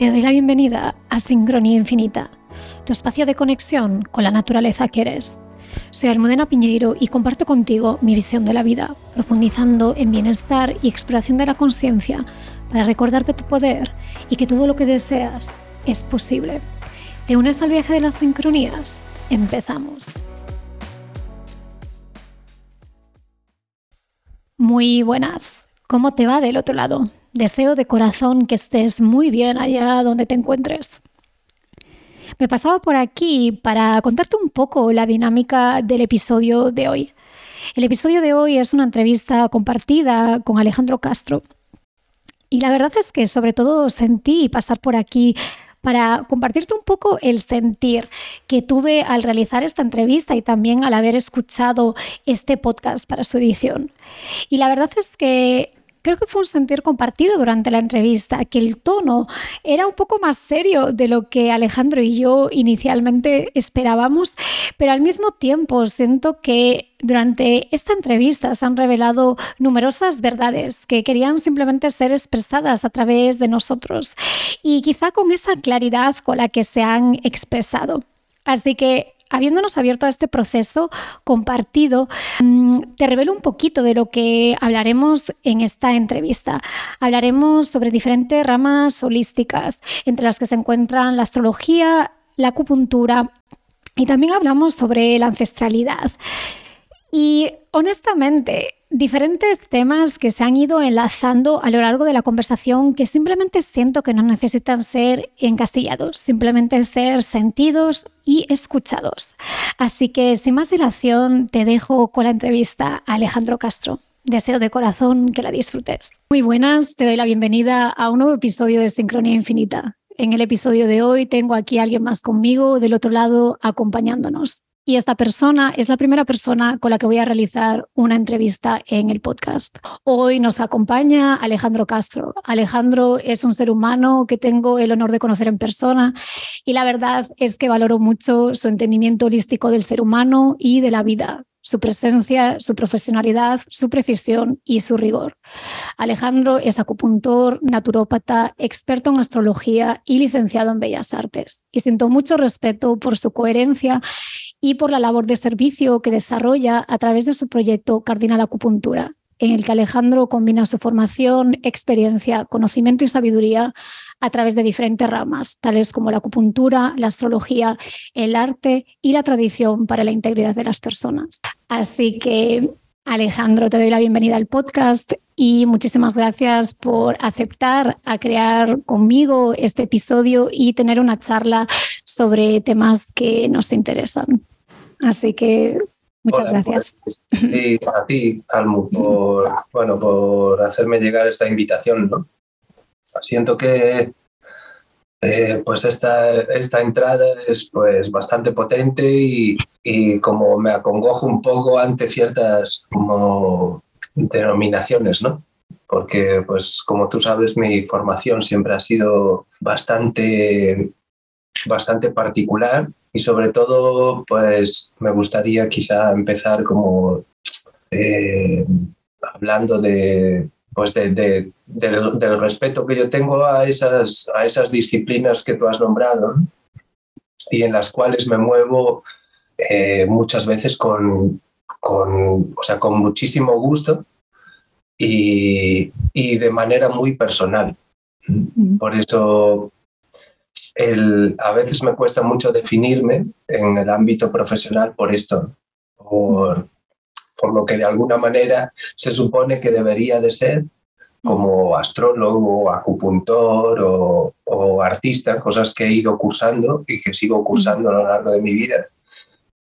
Te doy la bienvenida a Sincronía Infinita, tu espacio de conexión con la naturaleza que eres. Soy Almudena Piñeiro y comparto contigo mi visión de la vida, profundizando en bienestar y exploración de la conciencia para recordarte tu poder y que todo lo que deseas es posible. ¿Te unes al viaje de las sincronías? Empezamos. Muy buenas. ¿Cómo te va del otro lado? Deseo de corazón que estés muy bien allá donde te encuentres. Me pasaba por aquí para contarte un poco la dinámica del episodio de hoy. El episodio de hoy es una entrevista compartida con Alejandro Castro. Y la verdad es que sobre todo sentí pasar por aquí para compartirte un poco el sentir que tuve al realizar esta entrevista y también al haber escuchado este podcast para su edición. Y la verdad es que creo que fue un sentir compartido durante la entrevista, que el tono era un poco más serio de lo que Alejandro y yo inicialmente esperábamos, pero al mismo tiempo siento que durante esta entrevista se han revelado numerosas verdades que querían simplemente ser expresadas a través de nosotros y quizá con esa claridad con la que se han expresado. Así que habiéndonos abierto a este proceso compartido, mm, te revelo un poquito de lo que hablaremos en esta entrevista. Hablaremos sobre diferentes ramas holísticas, entre las que se encuentran la astrología, la acupuntura y también hablamos sobre la ancestralidad. Y honestamente, diferentes temas que se han ido enlazando a lo largo de la conversación que simplemente siento que no necesitan ser encastillados, simplemente ser sentidos y escuchados. Así que sin más dilación te dejo con la entrevista a Alejandro Castro. Deseo de corazón que la disfrutes. Muy buenas, te doy la bienvenida a un nuevo episodio de Sincronía Infinita. En el episodio de hoy tengo aquí a alguien más conmigo del otro lado acompañándonos y esta persona es la primera persona con la que voy a realizar una entrevista en el podcast. Hoy nos acompaña Alejandro Castro. Alejandro es un ser humano que tengo el honor de conocer en persona y la verdad es que valoro mucho su entendimiento holístico del ser humano y de la vida su presencia, su profesionalidad, su precisión y su rigor. Alejandro es acupuntor, naturópata, experto en astrología y licenciado en Bellas Artes. Y siento mucho respeto por su coherencia y por la labor de servicio que desarrolla a través de su proyecto Cardinal Acupuntura, en el que Alejandro combina su formación, experiencia, conocimiento y sabiduría a través de diferentes ramas, tales como la acupuntura, la astrología, el arte y la tradición para la integridad de las personas. Así que, Alejandro, te doy la bienvenida al podcast y muchísimas gracias por aceptar a crear conmigo este episodio y tener una charla sobre temas que nos interesan. Así que muchas gracias. y pues, a ti, Almu, por, bueno, por hacerme llegar esta invitación. ¿no? Siento que eh, pues esta, esta entrada es pues bastante potente y, y, como me acongojo un poco ante ciertas denominaciones, ¿no? Porque pues como tú sabes mi formación siempre ha sido bastante bastante particular y sobre todo pues me gustaría quizá empezar como eh, hablando de, pues de, del, respeto que yo tengo a esas, a esas disciplinas que tú has nombrado y en las cuales me muevo eh, muchas veces con, con, o sea, con muchísimo gusto y, y de manera muy personal. Por eso a veces me cuesta mucho definirme en el ámbito profesional por esto, por, por lo que de alguna manera se supone que debería de ser como astrólogo, acupuntor o, o, artista, cosas que he ido cursando y que sigo cursando a lo largo de mi vida,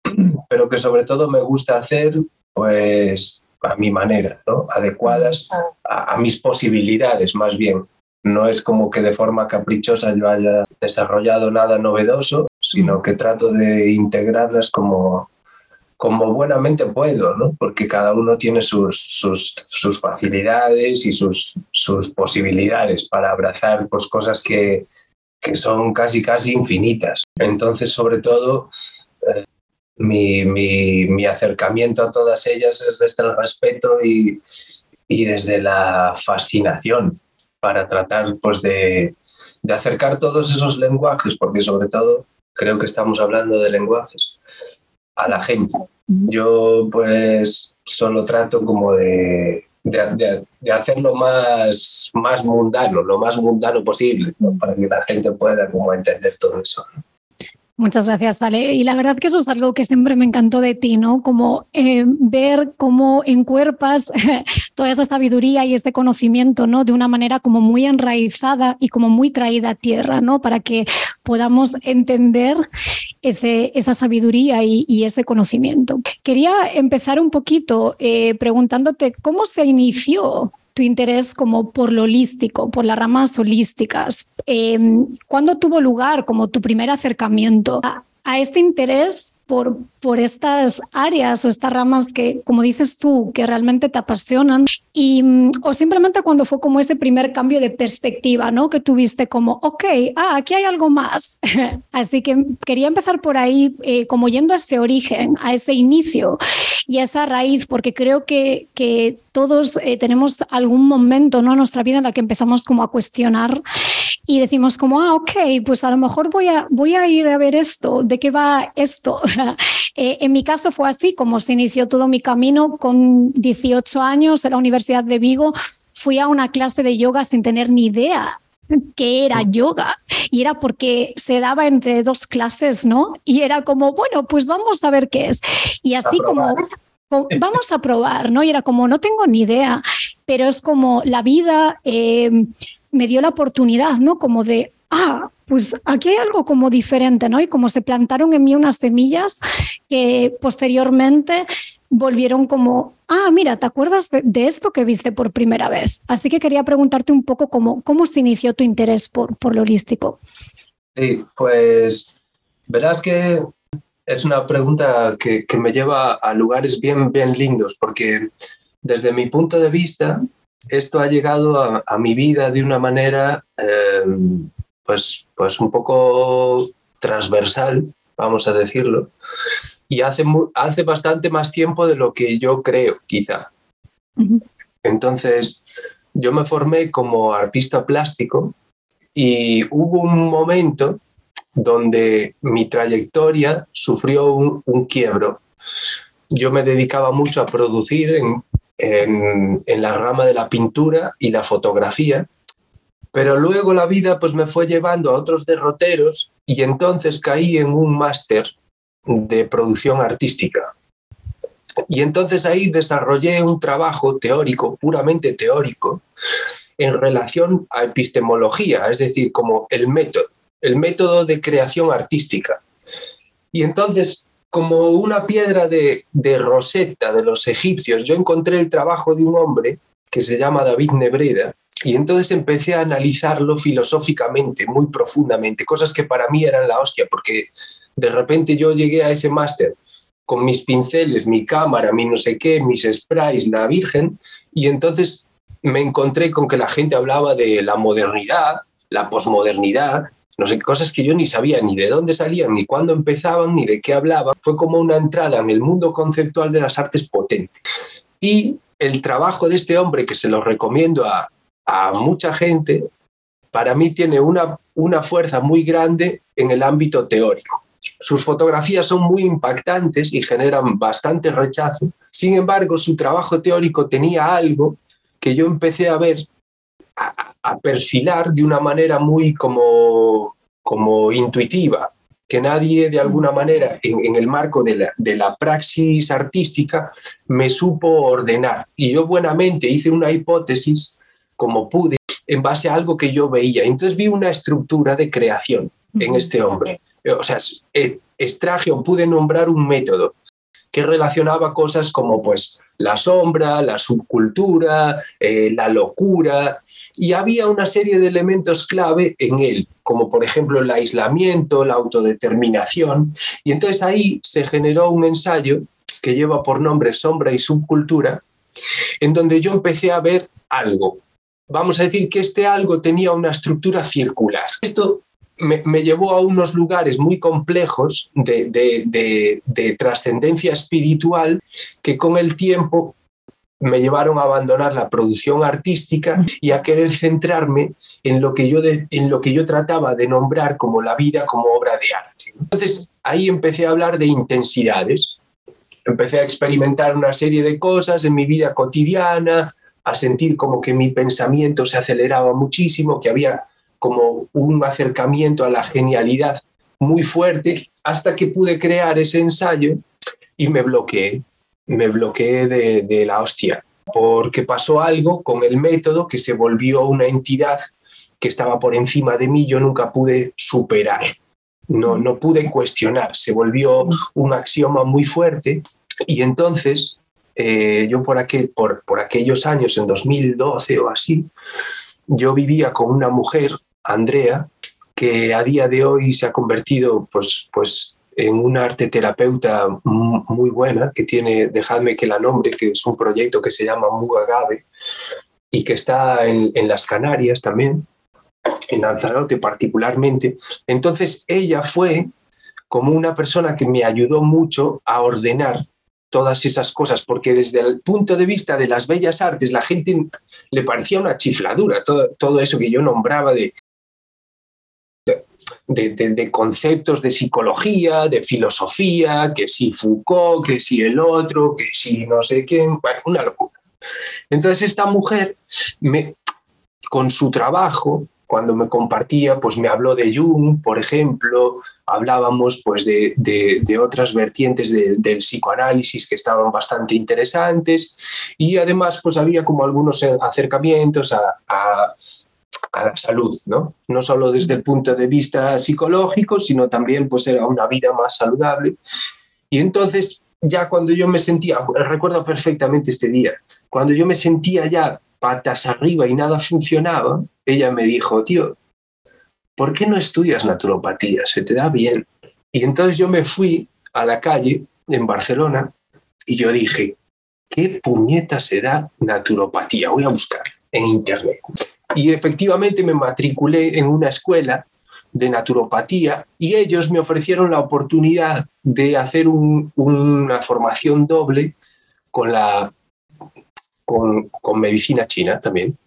pero que sobre todo me gusta hacer pues a mi manera, ¿no? adecuadas a, a mis posibilidades más bien. No es como que de forma caprichosa yo haya desarrollado nada novedoso, sino que trato de integrarlas como, como buenamente puedo, ¿no? porque cada uno tiene sus, sus, sus facilidades y sus, sus, posibilidades para abrazar pues, cosas que, que, son casi, casi infinitas. Entonces, sobre todo, eh, mi, mi, mi, acercamiento a todas ellas es desde el respeto y, y desde la fascinación para tratar pues de, de acercar todos esos lenguajes, porque sobre todo creo que estamos hablando de lenguajes, a la gente. Yo pues solo trato como de, de, de, hacerlo más, más mundano, lo más mundano posible, para que la gente pueda como entender todo eso. Muchas gracias, Ale. Y la verdad que eso es algo que siempre me encantó de ti, ¿no? Como eh, ver cómo encuerpas toda esa sabiduría y este conocimiento, ¿no? De una manera como muy enraizada y como muy traída a tierra, ¿no? Para que podamos entender ese, esa sabiduría y, ese conocimiento. Quería empezar un poquito eh, preguntándote cómo se inició tu interés como por lo holístico, por las ramas holísticas. Eh, ¿Cuándo tuvo lugar como tu primer acercamiento a este interés por, por estas áreas o estas ramas que, como dices tú, que realmente te apasionan y, o simplemente cuando fue como ese primer cambio de perspectiva, ¿no? Que tuviste como, ok, ah, aquí hay algo más. Así que quería empezar por ahí, eh, como yendo a ese origen, a ese inicio y a esa raíz, porque creo que, que todos eh, tenemos algún momento, ¿no? En nuestra vida en la que empezamos como a cuestionar y decimos como, ah, ok, pues a lo mejor voy a, voy a ir a ver esto, ¿de qué va esto? Eh, en mi caso fue así, como se inició todo mi camino con 18 años en la Universidad de Vigo, fui a una clase de yoga sin tener ni idea qué era yoga y era porque se daba entre dos clases, ¿no? Y era como, bueno, pues vamos a ver qué es. Y así como vamos a probar, ¿no? Y era como, no tengo ni idea, pero es como la vida eh, me dio la oportunidad, ¿no? Como de, ah, pues aquí hay algo como diferente, ¿no? Y como se plantaron en mí unas semillas que posteriormente volvieron como, ah, mira, ¿te acuerdas de, esto que viste por primera vez? Así que quería preguntarte un poco cómo, cómo se inició tu interés por, por lo holístico. Sí, pues verás que es una pregunta que, que me lleva a lugares bien, bien lindos, porque desde mi punto de vista, esto ha llegado a, mi vida de una manera em, pues, pues un poco transversal, vamos a decirlo, y hace, hace bastante más tiempo de lo que yo creo, quizá. Entonces, yo me formé como artista plástico y hubo un momento donde mi trayectoria sufrió un, un quiebro. Yo me dedicaba mucho a producir en, en, la rama de la pintura y la fotografía, pero luego la vida pues me fue llevando a otros derroteros y entonces caí en un máster de producción artística. Y entonces ahí desarrollé un trabajo teórico, puramente teórico, en relación a epistemología, es decir, como el método, el método de creación artística. Y entonces como una piedra de, de Rosetta de los egipcios, yo encontré el trabajo de un hombre que se llama David Nebreda, y entonces empecé a analizarlo filosóficamente, muy profundamente, cosas que para mí eran la hostia, porque de repente yo llegué a ese máster con mis pinceles, mi cámara, mi no sé qué, mis sprays, la Virgen, y entonces me encontré con que la gente hablaba de la modernidad, la posmodernidad, no sé, cosas que yo ni sabía ni de dónde salían, ni cuándo empezaban, ni de qué hablaban. Fue como una entrada en el mundo conceptual de las artes potente. Y el trabajo de este hombre, que se lo recomiendo a, a mucha gente, para mí tiene una, una fuerza muy grande en el ámbito teórico. Sus fotografías son muy impactantes y generan bastante rechazo. Sin embargo, su trabajo teórico tenía algo que yo empecé a ver a, perfilar de una manera muy como, como intuitiva, que nadie de alguna manera en, el marco de la, de la, praxis artística me supo ordenar. Y yo buenamente hice una hipótesis como pude en base a algo que yo veía. Entonces vi una estructura de creación en este hombre. O sea, eh, extraje o pude nombrar un método que relacionaba cosas como pues la sombra, la subcultura, eh, la locura, y había una serie de elementos clave en él, como por ejemplo el aislamiento, la autodeterminación, y entonces ahí se generó un ensayo que lleva por nombre Sombra y Subcultura, en donde yo empecé a ver algo. Vamos a decir que este algo tenía una estructura circular. Esto me, llevó a unos lugares muy complejos de, de trascendencia espiritual que con el tiempo me llevaron a abandonar la producción artística y a querer centrarme en lo que yo, en lo que yo trataba de nombrar como la vida como obra de arte. Entonces ahí empecé a hablar de intensidades, empecé a experimentar una serie de cosas en mi vida cotidiana, a sentir como que mi pensamiento se aceleraba muchísimo, que había como un acercamiento a la genialidad muy fuerte, hasta que pude crear ese ensayo y me bloqueé me bloqueé de, la hostia, porque pasó algo con el método que se volvió una entidad que estaba por encima de mí, yo nunca pude superar, no, no pude cuestionar, se volvió un axioma muy fuerte y entonces eh, yo por, aquel, por, por aquellos años, en 2012 o así, yo vivía con una mujer, Andrea, que a día de hoy se ha convertido pues, pues en una arte terapeuta muy buena que tiene, dejadme que la nombre, que es un proyecto que se llama Mugagabe y que está en, las Canarias también, en Lanzarote particularmente. Entonces ella fue como una persona que me ayudó mucho a ordenar todas esas cosas, porque desde el punto de vista de las bellas artes, la gente le parecía una chifladura, todo, todo eso que yo nombraba de de, conceptos de psicología, de filosofía, que si Foucault, que si el otro, que si no sé quién, bueno, una locura. Entonces esta mujer, me, con su trabajo, cuando me compartía, pues me habló de Jung, por ejemplo, hablábamos pues de, de, otras vertientes del psicoanálisis que estaban bastante interesantes y además pues había como algunos acercamientos a a la salud, ¿no? No solo desde el punto de vista psicológico, sino también pues a una vida más saludable. Y entonces ya cuando yo me sentía, recuerdo perfectamente este día, cuando yo me sentía ya patas arriba y nada funcionaba, ella me dijo, tío, ¿por qué no estudias naturopatía? Se te da bien. Y entonces yo me fui a la calle en Barcelona y yo dije, ¿qué puñeta será naturopatía? Voy a buscar en internet. Y efectivamente me matriculé en una escuela de naturopatía y ellos me ofrecieron la oportunidad de hacer una formación doble con, la, con, medicina china también.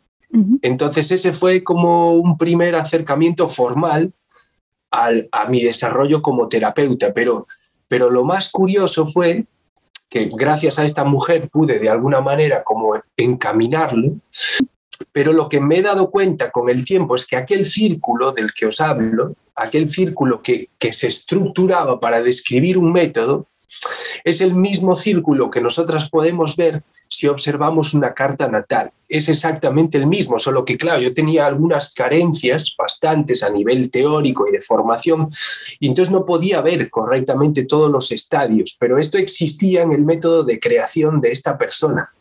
Entonces ese fue como un primer acercamiento formal al, a mi desarrollo como terapeuta, pero, pero lo más curioso fue que gracias a esta mujer pude de alguna manera como encaminarlo pero lo que me he dado cuenta con el tiempo es que aquel círculo del que os hablo, aquel círculo que, que se estructuraba para describir un método, es el mismo círculo que nosotras podemos ver si observamos una carta natal. Es exactamente el mismo, solo que, claro, yo tenía algunas carencias bastantes a nivel teórico y de formación, y entonces no podía ver correctamente todos los estadios, pero esto existía en el método de creación de esta persona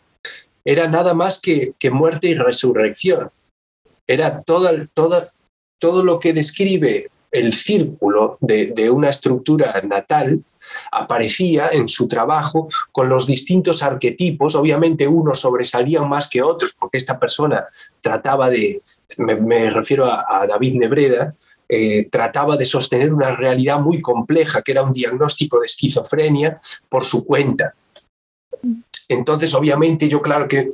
era nada más que, muerte y resurrección. Era todo, todo lo que describe el círculo de, una estructura natal aparecía en su trabajo con los distintos arquetipos. Obviamente unos sobresalían más que otros porque esta persona trataba de, me, refiero a, David Nebreda, eh, trataba de sostener una realidad muy compleja, que era un diagnóstico de esquizofrenia por su cuenta. Entonces, obviamente, yo claro que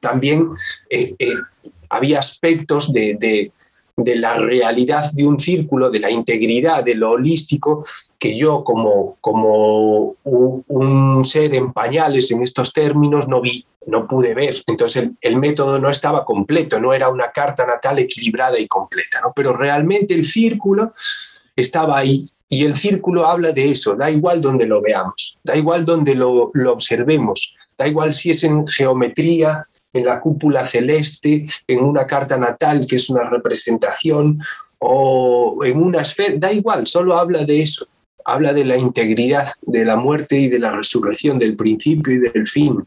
también eh, eh, había aspectos de, la realidad de un círculo, de la integridad, de lo holístico, que yo como, como un, ser en pañales en estos términos no vi, no pude ver. Entonces el, método no estaba completo, no era una carta natal equilibrada y completa, ¿no? pero realmente el círculo estaba ahí y el círculo habla de eso, da igual donde lo veamos, da igual donde lo, lo observemos, Da igual si es en geometría, en la cúpula celeste, en una carta natal que es una representación o en una esfera, da igual, solo habla de eso, habla de la integridad de la muerte y de la resurrección, del principio y del fin.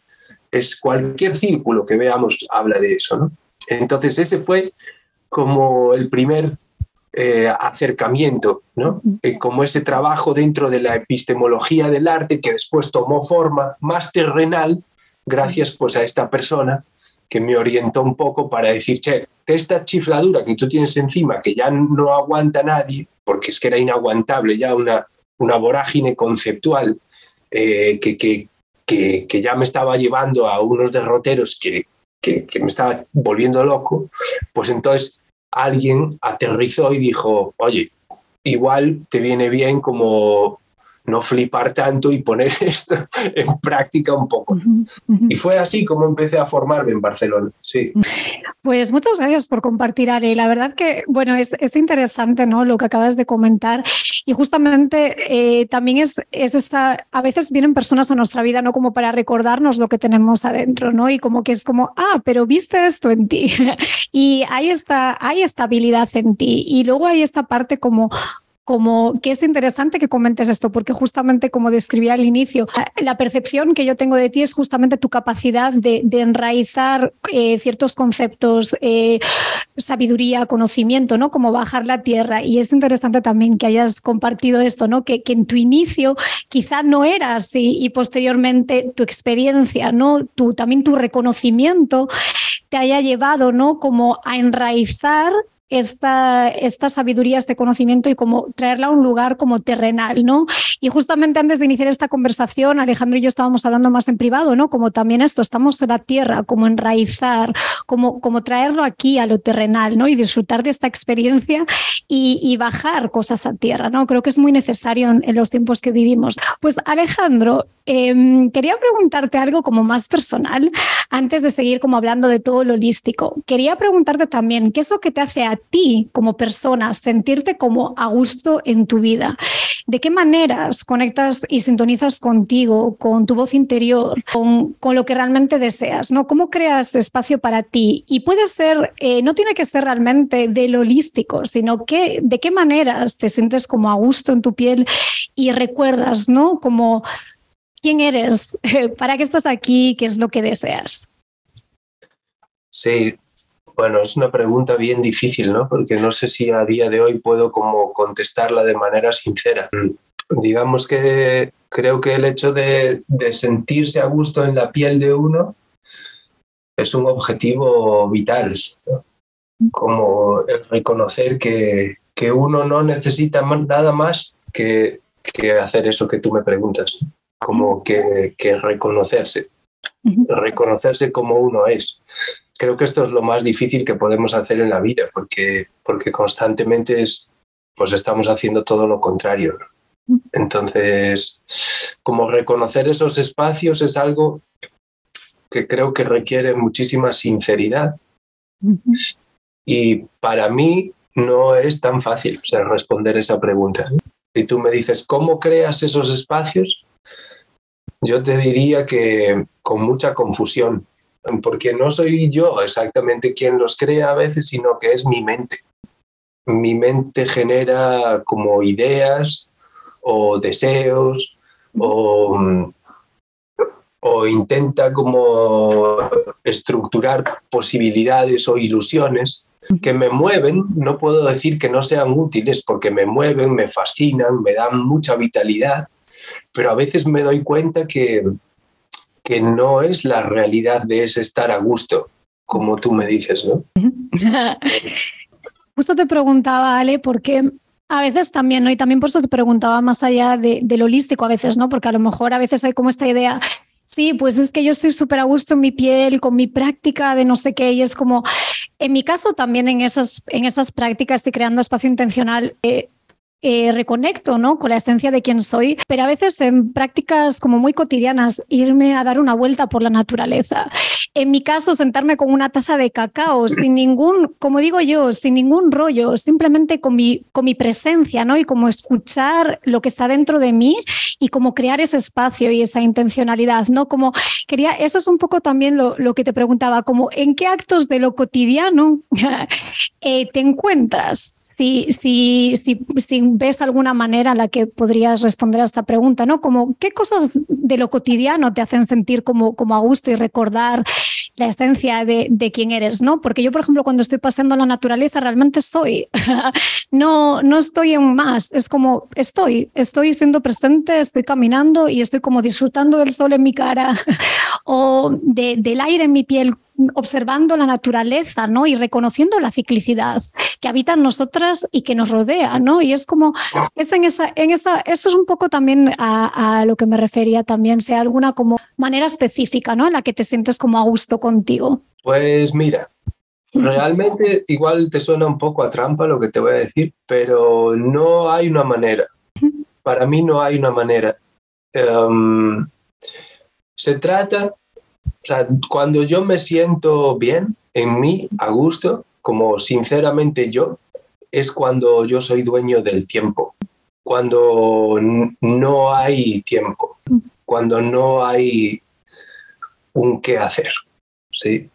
Es cualquier círculo que veamos habla de eso, ¿no? Entonces ese fue como el primer eh, acercamiento, ¿no? Eh, como ese trabajo dentro de la epistemología del arte que después tomó forma más terrenal gracias pues a esta persona que me orientó un poco para decir, che, esta chifladura que tú tienes encima, que ya no aguanta nadie, porque es que era inaguantable ya una, una vorágine conceptual, eh, que, que, que, que ya me estaba llevando a unos derroteros que, me estaba volviendo loco, pues entonces alguien aterrizó y dijo, oye, igual te viene bien como no flipar tanto y poner esto en práctica un poco. Y fue así como empecé a formarme en Barcelona, sí. Pues muchas gracias por compartir, Ale. La verdad que, bueno, es, es interesante, ¿no? Lo que acabas de comentar. Y justamente eh, también es, es esta, a veces vienen personas a nuestra vida, ¿no? Como para recordarnos lo que tenemos adentro, ¿no? Y como que es como, ah, pero viste esto en ti. y hay esta, hay estabilidad en ti. Y luego hay esta parte como, como que es interesante que comentes esto, porque justamente como describía al inicio, la percepción que yo tengo de ti es justamente tu capacidad de, enraizar eh, ciertos conceptos, eh, sabiduría, conocimiento, ¿no? Como bajar la tierra. Y es interesante también que hayas compartido esto, ¿no? Que, en tu inicio quizá no era así y posteriormente tu experiencia, ¿no? Tu, también tu reconocimiento te haya llevado, ¿no? Como a enraizar esta, esta sabiduría, este conocimiento y como traerla a un lugar como terrenal, ¿no? Y justamente antes de iniciar esta conversación, Alejandro y yo estábamos hablando más en privado, ¿no? Como también esto, estamos en la tierra, como enraizar, como, como traerlo aquí a lo terrenal, ¿no? Y disfrutar de esta experiencia y, y bajar cosas a tierra, ¿no? Creo que es muy necesario en, los tiempos que vivimos. Pues Alejandro, eh, quería preguntarte algo como más personal antes de seguir como hablando de todo lo holístico. Quería preguntarte también, ¿qué es lo que te hace a ti como persona sentirte como a gusto en tu vida? ¿De qué maneras conectas y sintonizas contigo, con tu voz interior, con, con lo que realmente deseas? ¿no? ¿Cómo creas espacio para ti? Y puede ser, eh, no tiene que ser realmente de lo holístico, sino que de qué maneras te sientes como a gusto en tu piel y recuerdas, ¿no? Como quién eres, para qué estás aquí, qué es lo que deseas. Sí, bueno, es una pregunta bien difícil, ¿no? Porque no sé si a día de hoy puedo como contestarla de manera sincera. Digamos que creo que el hecho de, de sentirse a gusto en la piel de uno es un objetivo vital, ¿no? como el reconocer que, que, uno no necesita nada más que, que, hacer eso que tú me preguntas, como que, que reconocerse, reconocerse como uno es creo que esto es lo más difícil que podemos hacer en la vida, porque, porque constantemente es, pues estamos haciendo todo lo contrario. Entonces, como reconocer esos espacios es algo que creo que requiere muchísima sinceridad. Y para mí no es tan fácil o sea, responder esa pregunta. Si tú me dices, ¿cómo creas esos espacios? Yo te diría que con mucha confusión, porque no soy yo exactamente quien los crea a veces, sino que es mi mente. Mi mente genera como ideas o deseos o, o intenta como estructurar posibilidades o ilusiones que me mueven, no puedo decir que no sean útiles porque me mueven, me fascinan, me dan mucha vitalidad, pero a veces me doy cuenta que, que no es la realidad de ese estar a gusto, como tú me dices, ¿no? Justo te preguntaba, Ale, porque a veces también, ¿no? Y también por eso te preguntaba más allá de, lo holístico a veces, ¿no? Porque a lo mejor a veces hay como esta idea, sí, pues es que yo estoy súper a gusto en mi piel, con mi práctica de no sé qué, y es como, en mi caso también en esas, en esas prácticas y creando espacio intencional, eh, eh, reconecto ¿no? con la esencia de quién soy, pero a veces en prácticas como muy cotidianas, irme a dar una vuelta por la naturaleza. En mi caso, sentarme con una taza de cacao, sin ningún, como digo yo, sin ningún rollo, simplemente con mi, con mi presencia, ¿no? Y como escuchar lo que está dentro de mí y como crear ese espacio y esa intencionalidad, ¿no? Como quería, eso es un poco también lo, lo que te preguntaba, como en qué actos de lo cotidiano eh, te encuentras si, ves alguna manera en la que podrías responder a esta pregunta, ¿no? Como, ¿qué cosas de lo cotidiano te hacen sentir como, como a gusto y recordar la esencia de, de quién eres, ¿no? Porque yo, por ejemplo, cuando estoy paseando la naturaleza, realmente soy. no, no estoy en más, es como estoy, estoy siendo presente, estoy caminando y estoy como disfrutando del sol en mi cara o de, del aire en mi piel observando la naturaleza, ¿no? Y reconociendo la ciclicidad que habita en nosotras y que nos rodea, ¿no? Y es como, es en esa, en esa, eso es un poco también a, a, lo que me refería también, sea alguna como manera específica, ¿no? En la que te sientes como a gusto contigo. Pues mira, realmente igual te suena un poco a trampa lo que te voy a decir, pero no hay una manera. Para mí no hay una manera. Um, se trata o sea, cuando yo me siento bien en mí, a gusto, como sinceramente yo, es cuando yo soy dueño del tiempo, cuando no hay tiempo, cuando no hay un qué hacer, ¿sí?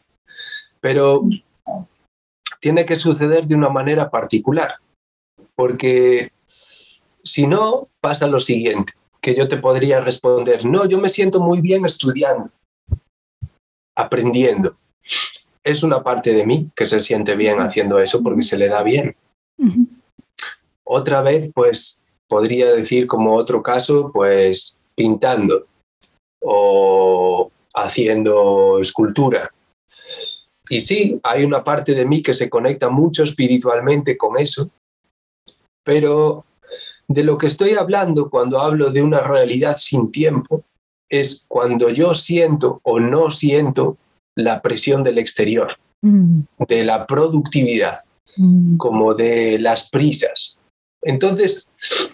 Pero tiene que suceder de una manera particular, porque si no, pasa lo siguiente, que yo te podría responder, no, yo me siento muy bien estudiando, aprendiendo. Es una parte de mí que se siente bien haciendo eso porque se le da bien. Otra vez, pues podría decir como otro caso, pues pintando o haciendo escultura. Y sí, hay una parte de mí que se conecta mucho espiritualmente con eso, pero de lo que estoy hablando cuando hablo de una realidad sin tiempo es cuando yo siento o no siento la presión del exterior, mm. de la productividad, mm. como de las prisas. Entonces,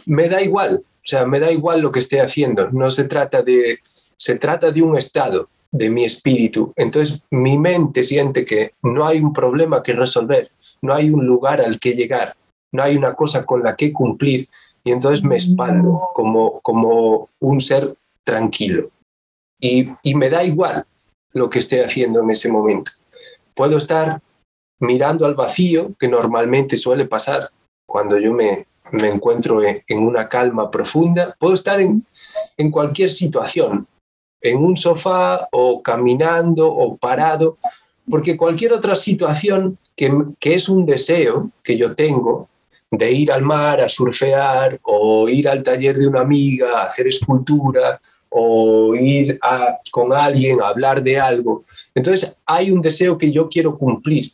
me da igual, o sea, me da igual lo que esté haciendo, no se trata de, se trata de un estado de mi espíritu. Entonces, mi mente siente que no hay un problema que resolver, no hay un lugar al que llegar, no hay una cosa con la que cumplir, y entonces me expando como, como un ser tranquilo. Y, me da igual lo que esté haciendo en ese momento. Puedo estar mirando al vacío, que normalmente suele pasar cuando yo me, me encuentro en, una calma profunda. Puedo estar en, en cualquier situación, en un sofá o caminando o parado, porque cualquier otra situación que, que, es un deseo que yo tengo de ir al mar a surfear o ir al taller de una amiga a hacer escultura o ir a, con alguien a hablar de algo. Entonces hay un deseo que yo quiero cumplir.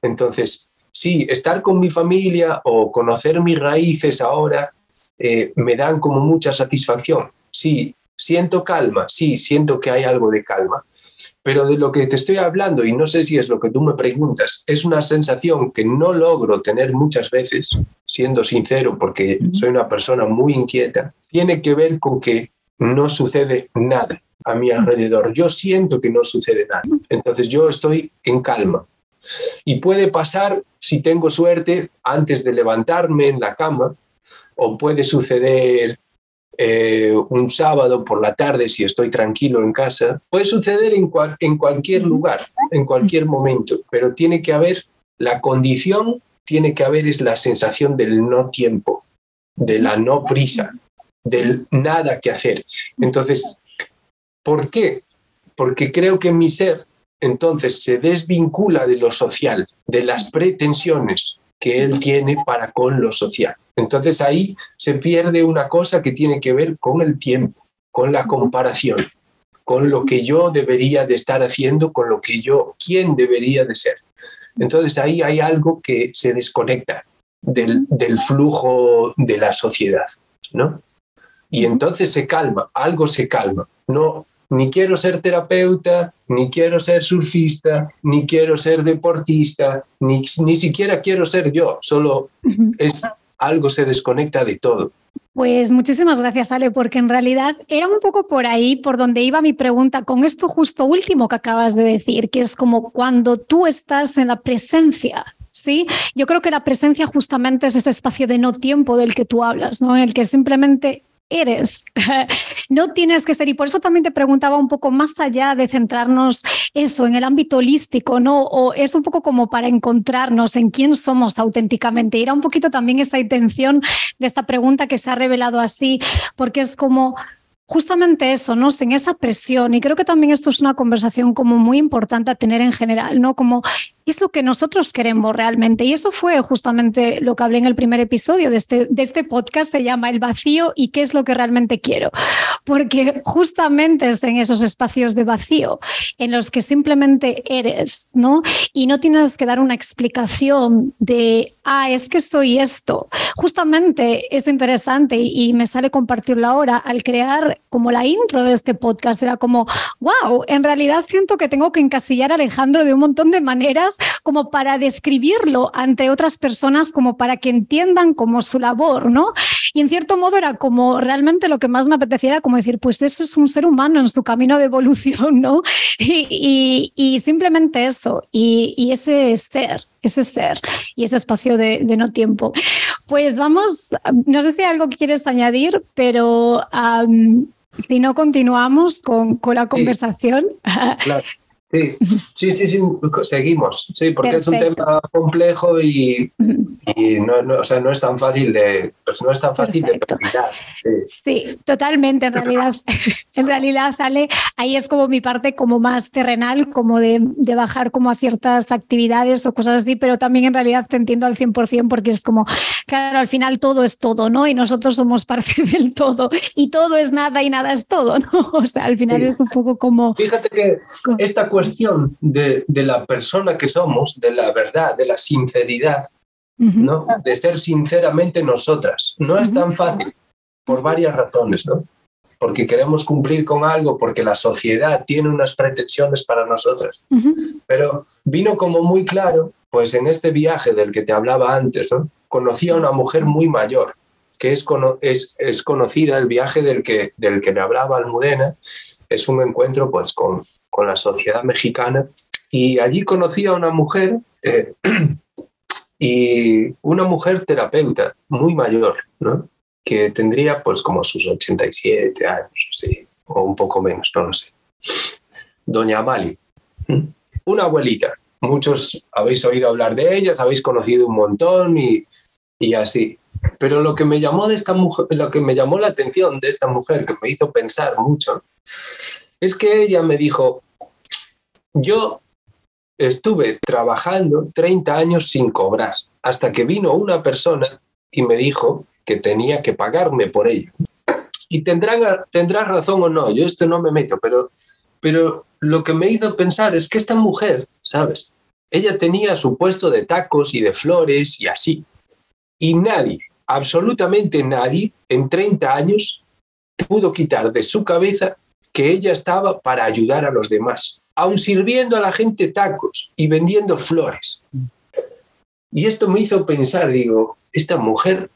Entonces, sí, estar con mi familia o conocer mis raíces ahora eh, me dan como mucha satisfacción. Sí, siento calma, sí, siento que hay algo de calma. Pero de lo que te estoy hablando, y no sé si es lo que tú me preguntas, es una sensación que no logro tener muchas veces, siendo sincero, porque soy una persona muy inquieta, tiene que ver con que no sucede nada a mi alrededor. Yo siento que no sucede nada. Entonces yo estoy en calma. Y puede pasar, si tengo suerte, antes de levantarme en la cama, o puede suceder eh, un sábado por la tarde si estoy tranquilo en casa. Puede suceder en, en cualquier lugar, en cualquier momento, pero tiene que haber la condición, tiene que haber es la sensación del no tiempo, de la no prisa, del nada que hacer. Entonces, ¿por qué? Porque creo que mi ser entonces se desvincula de lo social, de las pretensiones que él tiene para con lo social. Entonces ahí se pierde una cosa que tiene que ver con el tiempo, con la comparación, con lo que yo debería de estar haciendo, con lo que yo, quién debería de ser. Entonces ahí hay algo que se desconecta del, del flujo de la sociedad, ¿no? y entonces se calma, algo se calma. No, ni quiero ser terapeuta, ni quiero ser surfista, ni quiero ser deportista, ni, ni siquiera quiero ser yo, solo es algo se desconecta de todo. Pues muchísimas gracias, Ale, porque en realidad era un poco por ahí por donde iba mi pregunta con esto justo último que acabas de decir, que es como cuando tú estás en la presencia ¿sí? Yo creo que la presencia justamente es ese espacio de no tiempo del que tú hablas, ¿no? En el que simplemente eres. No tienes que ser, y por eso también te preguntaba un poco más allá de centrarnos eso en el ámbito holístico, ¿no? O es un poco como para encontrarnos en quién somos auténticamente. Era un poquito también esta intención de esta pregunta que se ha revelado así, porque es como justamente eso, ¿no? Sin esa presión. Y creo que también esto es una conversación como muy importante a tener en general, ¿no? Como es lo que nosotros queremos realmente. Y eso fue justamente lo que hablé en el primer episodio de este, de este podcast, se llama El vacío y qué es lo que realmente quiero. Porque justamente es en esos espacios de vacío en los que simplemente eres, ¿no? Y no tienes que dar una explicación de, ah, es que soy esto. Justamente es interesante y, me sale compartirlo ahora al crear como la intro de este podcast. Era como, wow, en realidad siento que tengo que encasillar a Alejandro de un montón de maneras como para describirlo ante otras personas, como para que entiendan como su labor, ¿no? Y en cierto modo era como realmente lo que más me apeteciera, como decir, pues ese es un ser humano en su camino de evolución, ¿no? Y, simplemente eso, y, ese ser, ese ser y ese espacio de, de, no tiempo. Pues vamos, no sé si hay algo que quieres añadir, pero um, si no continuamos con, con la conversación. Sí, claro. Sí, sí, sí, sí, seguimos, sí, porque Perfecto. es un tema complejo y, y no, no, o sea, no es tan fácil de, pues no es tan fácil Perfecto. de practicar. Sí. sí. totalmente, en realidad, en realidad, Ale, ahí es como mi parte como más terrenal, como de, de, bajar como a ciertas actividades o cosas así, pero también en realidad te entiendo al 100% porque es como, claro, al final todo es todo, ¿no? Y nosotros somos parte del todo y todo es nada y nada es todo, ¿no? O sea, al final sí. es un poco como... Fíjate que esta cuestión de, de, la persona que somos, de la verdad, de la sinceridad, uh -huh. ¿no? de ser sinceramente nosotras, no es tan fácil por varias razones, ¿no? porque queremos cumplir con algo, porque la sociedad tiene unas pretensiones para nosotras. Uh -huh. Pero vino como muy claro, pues en este viaje del que te hablaba antes, ¿no? conocí a una mujer muy mayor, que es, es, es conocida, el viaje del que, del que le hablaba Almudena, es un encuentro pues con, con la sociedad mexicana y allí conocí a una mujer eh, y una mujer terapeuta muy mayor, ¿no? que tendría pues como sus 87 años, sí, o un poco menos, no lo sé. Doña Mali, una abuelita. Muchos habéis oído hablar de ella, habéis conocido un montón y, y así. Pero lo que me llamó de esta mujer, lo que me llamó la atención de esta mujer, que me hizo pensar mucho, es que ella me dijo, yo estuve trabajando 30 años sin cobrar, hasta que vino una persona y me dijo que tenía que pagarme por ello. Y tendrán, tendrá razón o no, yo esto no me meto, pero, pero lo que me hizo pensar es que esta mujer, ¿sabes? Ella tenía su puesto de tacos y de flores y así. Y nadie, absolutamente nadie, en 30 años pudo quitar de su cabeza que ella estaba para ayudar a los demás, aun sirviendo a la gente tacos y vendiendo flores. Y esto me hizo pensar, digo, esta mujer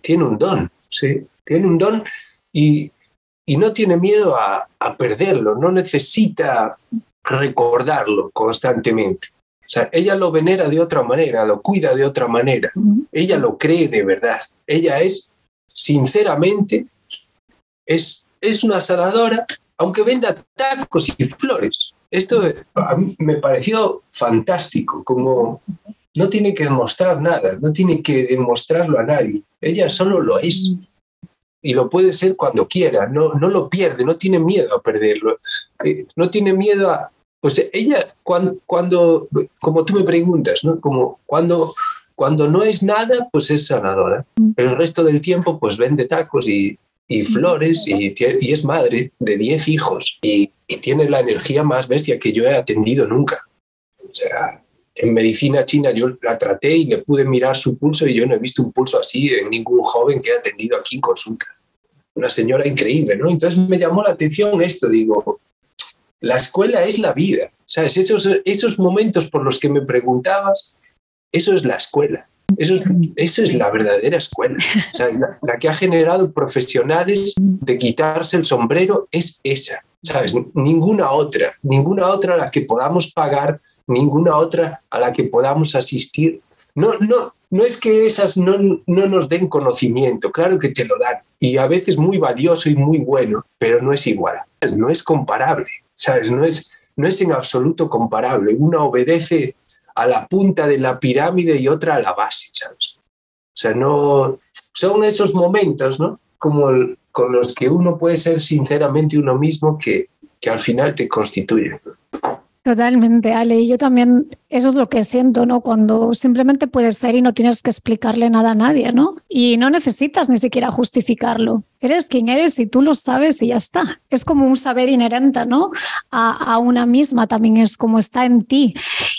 tiene un don, ¿sí? tiene un don y, y no tiene miedo a, a, perderlo, no necesita recordarlo constantemente. O sea, ella lo venera de otra manera, lo cuida de otra manera, ella lo cree de verdad, ella es, sinceramente, es, es una sanadora, aunque venda tacos y flores. Esto a mí me pareció fantástico, como no tiene que demostrar nada, no tiene que demostrarlo a nadie. Ella solo lo es. Y lo puede ser cuando quiera, no, no lo pierde, no tiene miedo a perderlo. Eh, no tiene miedo a... Pues ella, cuando, cuando como tú me preguntas, ¿no? Como cuando, cuando no es nada, pues es sanadora. El resto del tiempo, pues vende tacos y, y flores y, y, es madre de 10 hijos y, y tiene la energía más bestia que yo he atendido nunca. O sea, en medicina china yo la traté y le pude mirar su pulso y yo no he visto un pulso así en ningún joven que he atendido aquí en consulta. Una señora increíble, ¿no? Entonces me llamó la atención esto, digo, la escuela es la vida, ¿sabes? Esos, esos momentos por los que me preguntabas, eso es la escuela, eso es, eso es la verdadera escuela. La, la que ha generado profesionales de quitarse el sombrero es esa, ¿sabes? Ninguna otra, ninguna otra a la que podamos pagar ninguna otra a la que podamos asistir. No, no, no es que esas no, no nos den conocimiento, claro que te lo dan, y a veces muy valioso y muy bueno, pero no es igual, no es comparable, ¿sabes? No es, no es en absoluto comparable. Una obedece a la punta de la pirámide y otra a la base, ¿sabes? O sea, no, son esos momentos, ¿no? Como con los que uno puede ser sinceramente uno mismo que, que al final te constituye. Totalmente, Ale. Y yo también, eso es lo que siento, ¿no? Cuando simplemente puedes ser y no tienes que explicarle nada a nadie, ¿no? Y no necesitas ni siquiera justificarlo. Eres quien eres y tú lo sabes y ya está. Es como un saber inherente, ¿no? A, a una misma también es como está en ti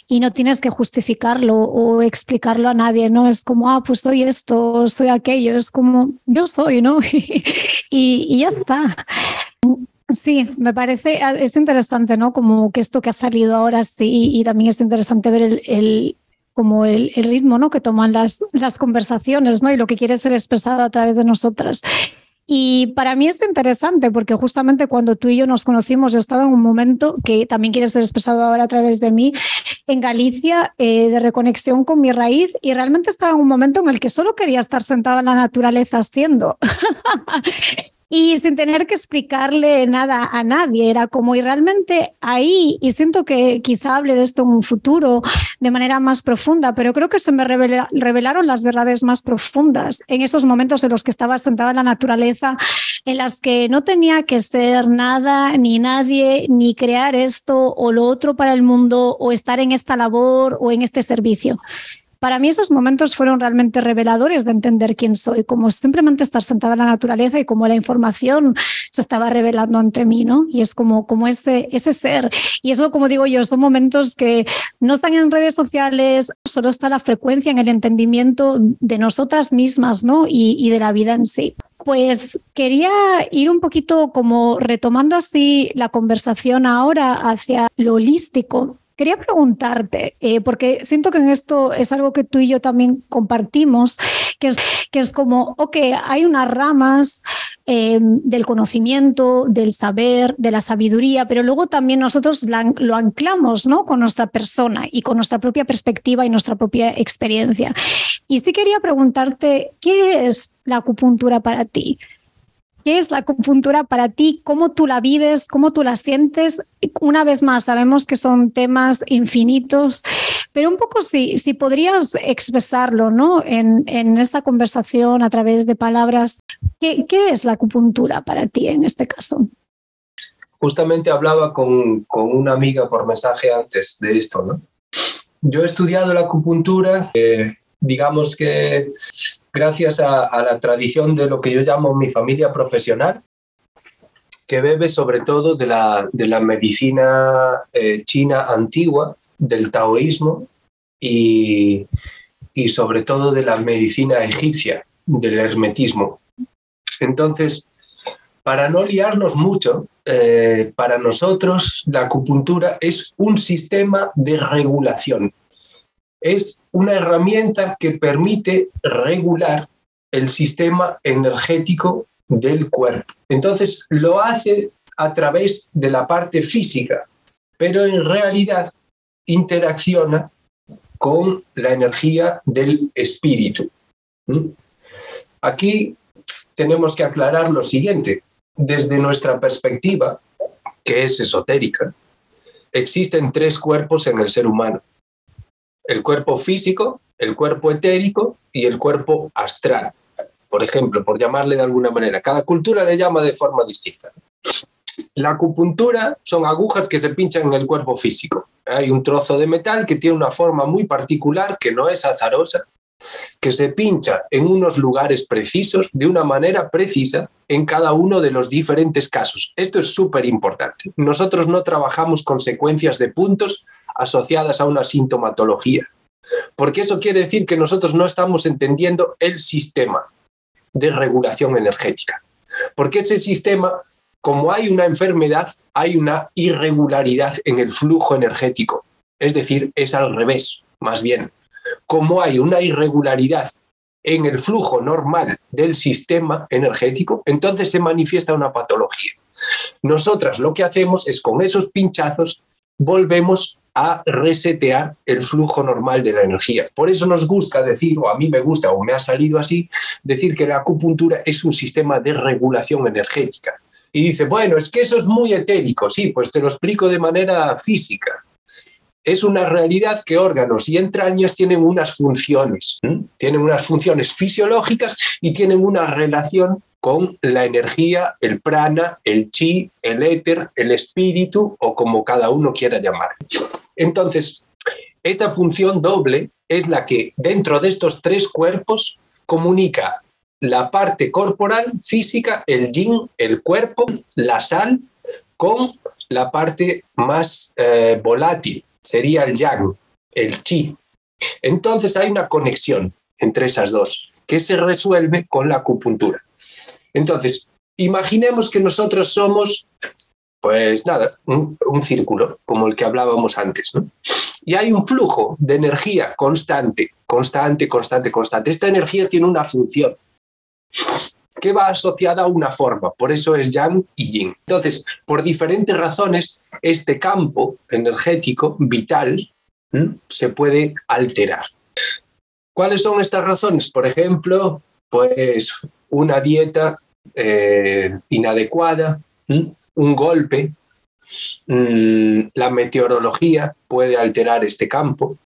y no tienes que justificarlo o explicarlo a nadie, ¿no? Es como, ah, pues soy esto, soy aquello. Es como, yo soy, ¿no? y, y ya está. Sí, me parece, es interesante, ¿no? Como que esto que ha salido ahora sí, y también es interesante ver el, como el, ritmo, ¿no? Que toman las, las conversaciones, ¿no? Y lo que quiere ser expresado a través de nosotras. Y para mí es interesante porque justamente cuando tú y yo nos conocimos, estaba en un momento que también quiere ser expresado ahora a través de mí, en Galicia, eh, de reconexión con mi raíz, y realmente estaba en un momento en el que solo quería estar sentada en la naturaleza haciendo. y sin tener que explicarle nada a nadie. Era como, y realmente ahí, y siento que quizá hable de esto en un futuro de manera más profunda, pero creo que se me revelaron las verdades más profundas en esos momentos en los que estaba sentada en la naturaleza, en las que no tenía que ser nada, ni nadie, ni crear esto o lo otro para el mundo, o estar en esta labor o en este servicio para mí esos momentos fueron realmente reveladores de entender quién soy, como simplemente estar sentada en la naturaleza y como la información se estaba revelando entre mí, ¿no? Y es como, como ese, ese ser. Y eso, como digo yo, son momentos que no están en redes sociales, solo está la frecuencia en el entendimiento de nosotras mismas, ¿no? Y, y de la vida en sí. Pues quería ir un poquito como retomando así la conversación ahora hacia lo holístico Quería preguntarte, eh, porque siento que en esto es algo que tú y yo también compartimos, que es, que es como, ok, hay unas ramas em, del conocimiento, del saber, de la sabiduría, pero luego también nosotros lo anclamos ¿no? con nuestra persona y con nuestra propia perspectiva y nuestra propia experiencia. Y sí quería preguntarte, ¿qué es la acupuntura para ti? ¿Qué es la acupuntura para ti? ¿Cómo tú la vives? ¿Cómo tú la sientes? Una vez más, sabemos que son temas infinitos, pero un poco si, si podrías expresarlo ¿no? en, en esta conversación a través de palabras, ¿qué, ¿qué, es la acupuntura para ti en este caso? Justamente hablaba con, con una amiga por mensaje antes de esto. ¿no? Yo he estudiado la acupuntura, eh, digamos que gracias a, la tradición de lo que yo llamo mi familia profesional, que bebe sobre todo de la, de la medicina eh, china antigua, del taoísmo y, y sobre todo de la medicina egipcia, del hermetismo. Entonces, para no liarnos mucho, eh, para nosotros la acupuntura es un sistema de regulación es una herramienta que permite regular el sistema energético del cuerpo. Entonces lo hace a través de la parte física, pero en realidad interacciona con la energía del espíritu. ¿Mm? Aquí tenemos que aclarar lo siguiente. Desde nuestra perspectiva, que es esotérica, existen tres cuerpos en el ser humano el cuerpo físico, el cuerpo etérico y el cuerpo astral, por ejemplo, por llamarle de alguna manera. Cada cultura le llama de forma distinta. La acupuntura son agujas que se pinchan en el cuerpo físico. Hay un trozo de metal que tiene una forma muy particular, que no es azarosa, que se pincha en unos lugares precisos, de una manera precisa, en cada uno de los diferentes casos. Esto es súper importante. Nosotros no trabajamos con secuencias de puntos asociadas a una sintomatología, porque eso quiere decir que nosotros no estamos entendiendo el sistema de regulación energética, porque ese sistema, como hay una enfermedad, hay una irregularidad en el flujo energético, es decir, es al revés, más bien como hay una irregularidad en el flujo normal del sistema energético, entonces se manifiesta una patología. Nosotras lo que hacemos es con esos pinchazos volvemos a resetear el flujo normal de la energía. Por eso nos gusta decir, o a mí me gusta, o me ha salido así, decir que la acupuntura es un sistema de regulación energética. Y dice, bueno, es que eso es muy etérico. Sí, pues te lo explico de manera física es una realidad que órganos y entrañas tienen unas funciones, tienen unas funciones fisiológicas y tienen una relación con la energía, el prana, el chi, el éter, el espíritu o como cada uno quiera llamar. Entonces, esta función doble es la que dentro de estos tres cuerpos comunica la parte corporal, física, el yin, el cuerpo, la sal, con la parte más eh, volátil, sería el yang, el chi. Entonces hay una conexión entre esas dos que se resuelve con la acupuntura. Entonces, imaginemos que nosotros somos, pues nada, un, círculo, como el que hablábamos antes, ¿no? Y hay un flujo de energía constante, constante, constante, constante. Esta energía tiene una función que va asociada a una forma, por eso es yang y yin. Entonces, por diferentes razones, este campo energético vital se puede alterar. ¿Cuáles son estas razones? Por ejemplo, pues una dieta eh, inadecuada, un golpe, mm, la meteorología puede alterar este campo,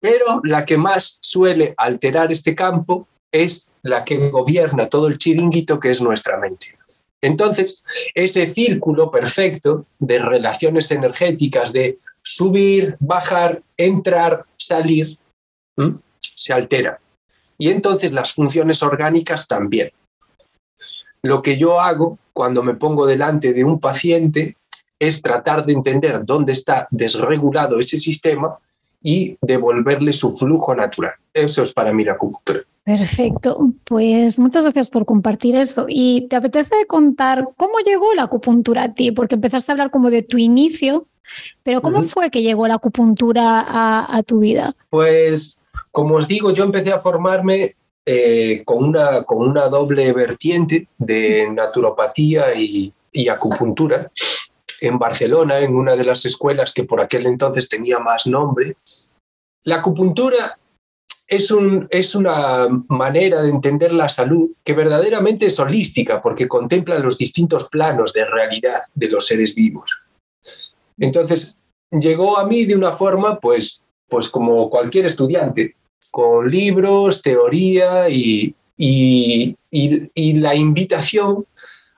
pero la que más suele alterar este campo es la que gobierna todo el chiringuito que es nuestra mente. Entonces, ese círculo perfecto de relaciones energéticas, de subir, bajar, entrar, salir, se altera. Y entonces las funciones orgánicas también. Lo que yo hago cuando me pongo delante de un paciente es tratar de entender dónde está desregulado ese sistema y devolverle su flujo natural. Eso es para mí la acupuntura. Perfecto, pues muchas gracias por compartir eso. ¿Y te apetece contar cómo llegó la acupuntura a ti? Porque empezaste a hablar como de tu inicio, pero ¿cómo fue que llegó la acupuntura a, a, tu vida? Pues, como os digo, yo empecé a formarme eh, con, una, con una doble vertiente de naturopatía y, acupuntura en Barcelona, en una de las escuelas que por aquel entonces tenía más nombre. La acupuntura es, un, es, una manera de entender la salud que verdaderamente es holística porque contempla los distintos planos de realidad de los seres vivos. Entonces, llegó a mí de una forma, pues, pues como cualquier estudiante, con libros, teoría y, y, la invitación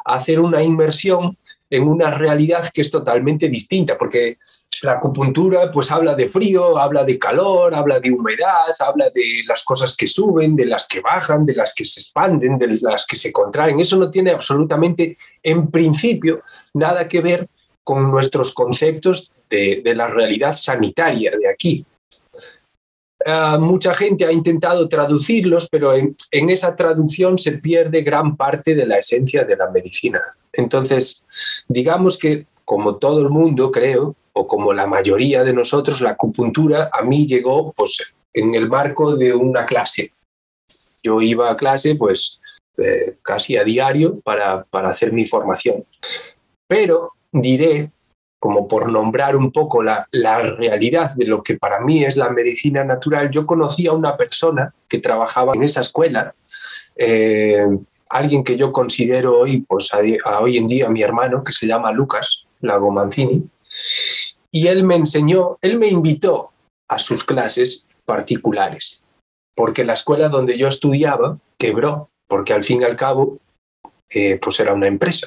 a hacer una inmersión en una realidad que es totalmente distinta, porque la acupuntura pues habla de frío, habla de calor, habla de humedad, habla de las cosas que suben, de las que bajan, de las que se expanden, de las que se contraen. Eso no tiene absolutamente, en principio, nada que ver con nuestros conceptos de, de la realidad sanitaria de aquí. Ah, mucha gente ha intentado traducirlos, pero en, esa traducción se pierde gran parte de la esencia de la medicina. Entonces, digamos que como todo el mundo, creo, o como la mayoría de nosotros, la acupuntura a mí llegó pues, en el marco de una clase. Yo iba a clase pues eh, casi a diario para, para hacer mi formación. Pero diré como por nombrar un poco la, realidad de lo que para mí es la medicina natural, yo conocí a una persona que trabajaba en esa escuela, eh, alguien que yo considero hoy, pues hoy en día mi hermano, que se llama Lucas Lago Mancini, y él me enseñó, él me invitó a sus clases particulares, porque la escuela donde yo estudiaba quebró, porque al fin y al cabo, eh, pues era una empresa.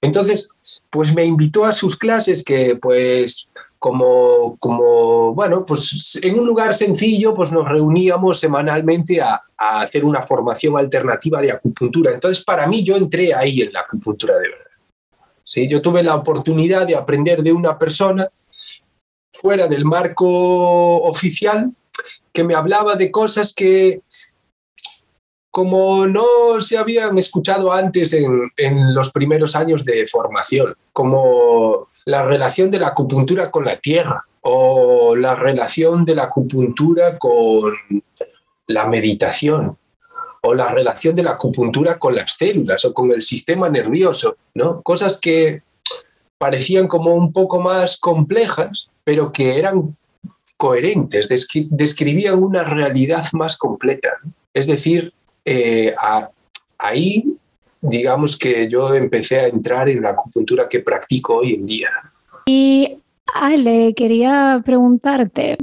Entonces, pues me invitó a sus clases que pues como, como, bueno, pues en un lugar sencillo, pues nos reuníamos semanalmente a, hacer una formación alternativa de acupuntura. Entonces, para mí, yo entré ahí en la acupuntura de verdad. ¿Sí? Yo tuve la oportunidad de aprender de una persona fuera del marco oficial que me hablaba de cosas que, como no se habían escuchado antes en, los primeros años de formación, como la relación de la acupuntura con la tierra o la relación de la acupuntura con la meditación o la relación de la acupuntura con las células o con el sistema nervioso, ¿no? Cosas que parecían como un poco más complejas, pero que eran coherentes, describían una realidad más completa. Es decir, eh, ahí digamos que yo empecé a entrar en la acupuntura que practico hoy en día. Y Ale, quería preguntarte,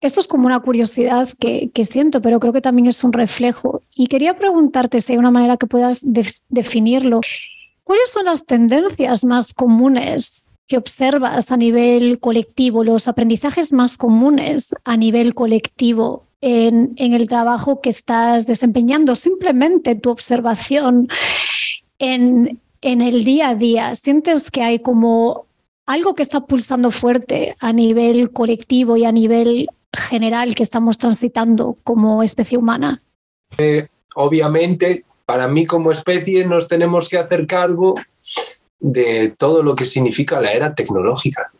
esto es como una curiosidad que, siento, pero creo que también es un reflejo. Y quería preguntarte si hay una manera que puedas definirlo. ¿Cuáles son las tendencias más comunes que observas a nivel colectivo, los aprendizajes más comunes a nivel colectivo en, en el trabajo que estás desempeñando? Simplemente tu observación en, en el día a día. ¿Sientes que hay como algo que está pulsando fuerte a nivel colectivo y a nivel general que estamos transitando como especie humana? Eh, obviamente, para mí como especie nos tenemos que hacer cargo de todo lo que significa la era tecnológica,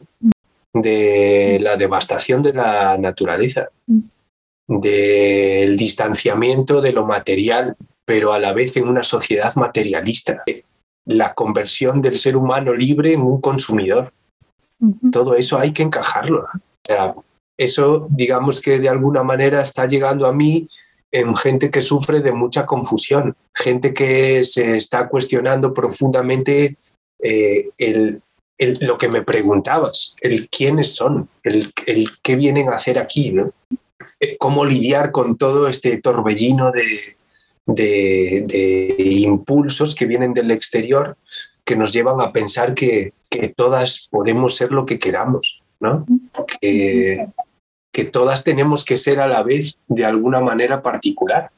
de la devastación de la naturaleza, del distanciamiento de lo material, pero a la vez en una sociedad materialista, la conversión del ser humano libre en un consumidor. Todo eso hay que encajarlo. O sea, eso, digamos que de alguna manera está llegando a mí en gente que sufre de mucha confusión, gente que se está cuestionando profundamente eh, el, lo que me preguntabas, el quiénes son, el, el qué vienen a hacer aquí, ¿no? Eh, cómo lidiar con todo este torbellino de, de, de, impulsos que vienen del exterior que nos llevan a pensar que, que todas podemos ser lo que queramos, ¿no? Que, que todas tenemos que ser a la vez de alguna manera particular.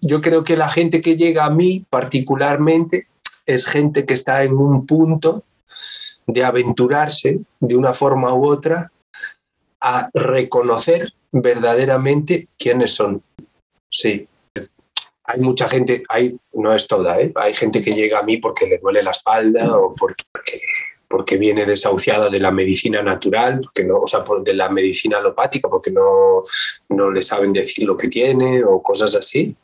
Yo creo que la gente que llega a mí particularmente es gente que está en un punto de aventurarse de una forma u otra a reconocer verdaderamente quiénes son. Sí, hay mucha gente, hay, no es toda, ¿eh? hay gente que llega a mí porque le duele la espalda o porque porque viene desahuciada de la medicina natural, porque no, o sea, de la medicina alopática, porque no, no le saben decir lo que tiene o cosas así.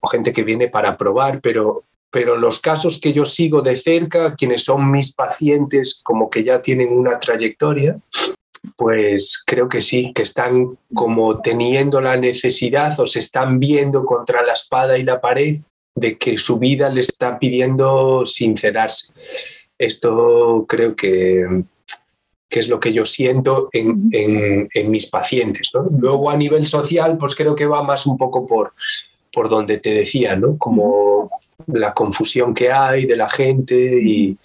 O gente que viene para probar, pero, pero los casos que yo sigo de cerca, quienes son mis pacientes, como que ya tienen una trayectoria, pues creo que sí, que están como teniendo la necesidad o se están viendo contra la espada y la pared de que su vida le está pidiendo sincerarse. Esto creo que, que es lo que yo siento en, en, mis pacientes. Luego a nivel social, pues creo que va más un poco por, por donde te decía, ¿no? Como la confusión que hay de la gente y,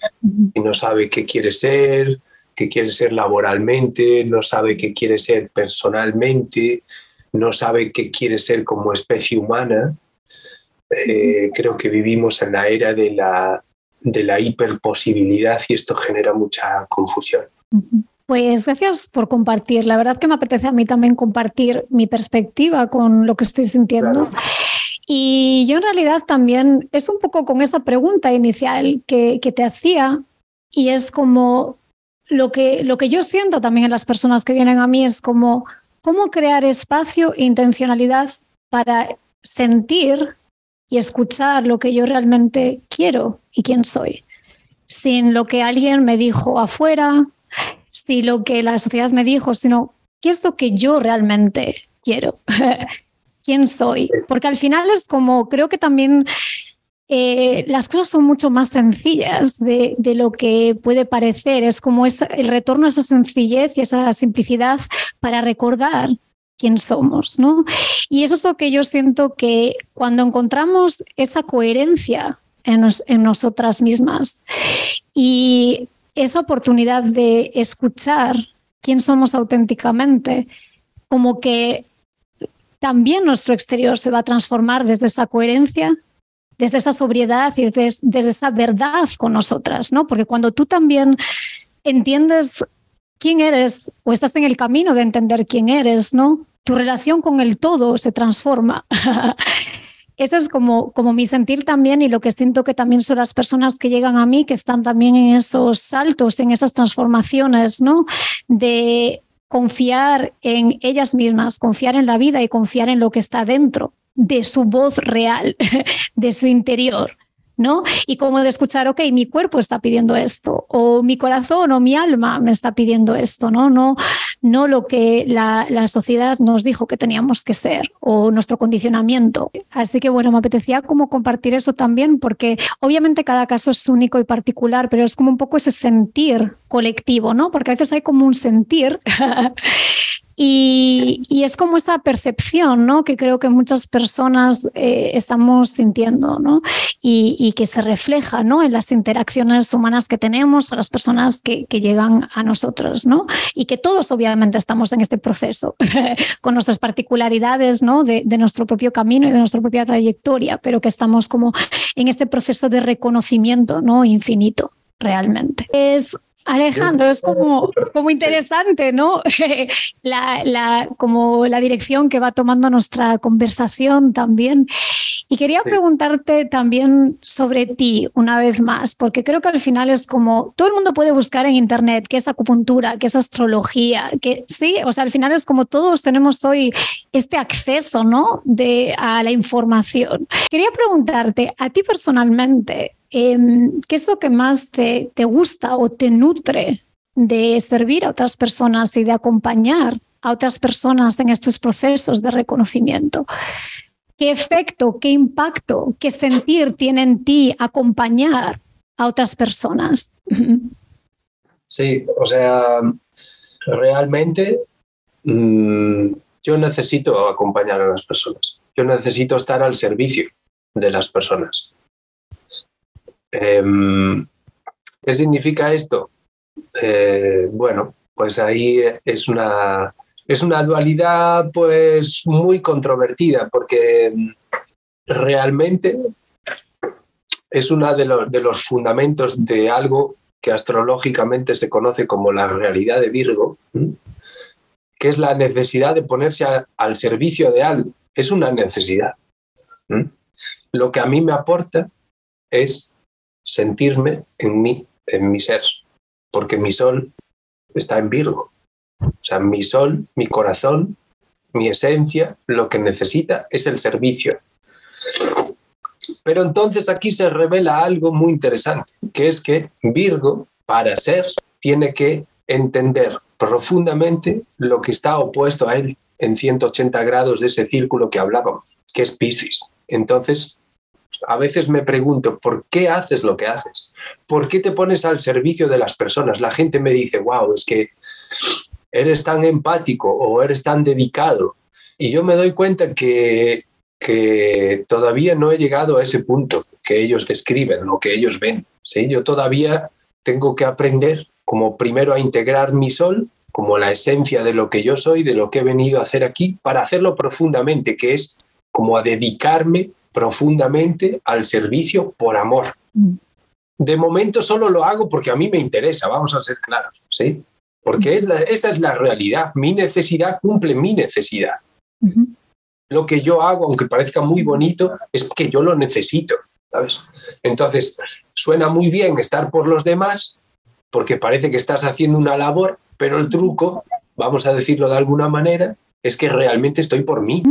y, no sabe qué quiere ser, qué quiere ser laboralmente, no sabe qué quiere ser personalmente, no sabe qué quiere ser como especie humana. Eh, creo que vivimos en la era de la, de la hiperposibilidad y esto genera mucha confusión. Pues gracias por compartir. La verdad que me apetece a mí también compartir mi perspectiva con lo que estoy sintiendo. Y yo en realidad también es un poco con esta pregunta inicial que, que te hacía y es como lo que, lo que yo siento también en las personas que vienen a mí es como cómo crear espacio e intencionalidad para sentir y escuchar lo que yo realmente quiero y quién soy, sin lo que alguien me dijo afuera, sin lo que la sociedad me dijo, sino qué es lo que yo realmente quiero, quién soy, porque al final es como, creo que también eh, las cosas son mucho más sencillas de, lo que puede parecer. Es como el retorno a esa sencillez y esa simplicidad para recordar quién somos, ¿no? Y eso es lo que yo siento que cuando encontramos esa coherencia en, en nosotras mismas y esa oportunidad de escuchar quién somos auténticamente, como que también nuestro exterior se va a transformar desde esa coherencia, desde esa sobriedad y desde, esa verdad con nosotras, ¿no? Porque cuando tú también entiendes quién eres o estás en el camino de entender quién eres, ¿no? tu relación con el todo se transforma. Eso es como, como mi sentir también y lo que siento que también son las personas que llegan a mí, que están también en esos saltos, en esas transformaciones, ¿no? De confiar en ellas mismas, confiar en la vida y confiar en lo que está dentro de su voz real, de su interior. ¿no? Y como de escuchar, ok, mi cuerpo está pidiendo esto, o mi corazón o mi alma me está pidiendo esto, ¿no? No, no lo que la, la sociedad nos dijo que teníamos que ser o nuestro condicionamiento. Así que bueno, me apetecía como compartir eso también, porque obviamente cada caso es único y particular, pero es como un poco ese sentir colectivo, ¿no? Porque a veces hay como un sentir Y, es como esa percepción, ¿no? Que creo que muchas personas eh, estamos sintiendo, ¿no? Y, que se refleja, ¿no? En las interacciones humanas que tenemos, a las personas que, llegan a nosotros, ¿no? Y que todos obviamente estamos en este proceso, con nuestras particularidades, ¿no? De, nuestro propio camino y de nuestra propia trayectoria, pero que estamos como en este proceso de reconocimiento, ¿no? Infinito, realmente. Es Alejandro, es como, como interesante, ¿no? la, la, como la dirección que va tomando nuestra conversación también. Y quería preguntarte también sobre ti una vez más, porque creo que al final es como todo el mundo puede buscar en internet qué es acupuntura, qué es astrología, que sí, o sea, al final es como todos tenemos hoy este acceso, ¿no? De, a la información. Quería preguntarte a ti personalmente, Em, ¿qué es lo que más te, te gusta o te nutre de servir a otras personas y de acompañar a otras personas en estos procesos de reconocimiento? ¿Qué efecto, qué impacto, qué sentir tiene en ti acompañar a otras personas? Sí, o sea, realmente mm, yo necesito acompañar a las personas. Yo necesito estar al servicio de las personas. Em, ¿Qué significa esto? Eh, bueno, pues ahí es una, es una dualidad pues muy controvertida porque realmente es uno de, los, de los fundamentos de algo que astrológicamente se conoce como la realidad de Virgo, que es la necesidad de ponerse al servicio de algo. Es una necesidad. Lo que a mí me aporta es sentirme en mí, en mi ser, porque mi sol está en Virgo. O sea, mi sol, mi corazón, mi esencia, lo que necesita es el servicio. Pero entonces aquí se revela algo muy interesante, que es que Virgo, para ser, tiene que entender profundamente lo que está opuesto a él en 180 grados de ese círculo que hablábamos, que es Piscis. Entonces, a veces me pregunto, ¿por qué haces lo que haces? ¿Por qué te pones al servicio de las personas? La gente me dice, wow, es que eres tan empático o eres tan dedicado. Y yo me doy cuenta que, que todavía no he llegado a ese punto que ellos describen o que ellos ven. ¿sí? Yo todavía tengo que aprender como primero a integrar mi sol como la esencia de lo que yo soy, de lo que he venido a hacer aquí, para hacerlo profundamente, que es como a dedicarme profundamente al servicio por amor. Mm. De momento solo lo hago porque a mí me interesa, vamos a ser claros, ¿sí? Porque es esa es la realidad. Mi necesidad cumple mi necesidad. Lo que yo hago, aunque parezca muy bonito, es que yo lo necesito, ¿sabes? Entonces, suena muy bien estar por los demás porque parece que estás haciendo una labor, pero el truco, vamos a decirlo de alguna manera, es que realmente estoy por mí.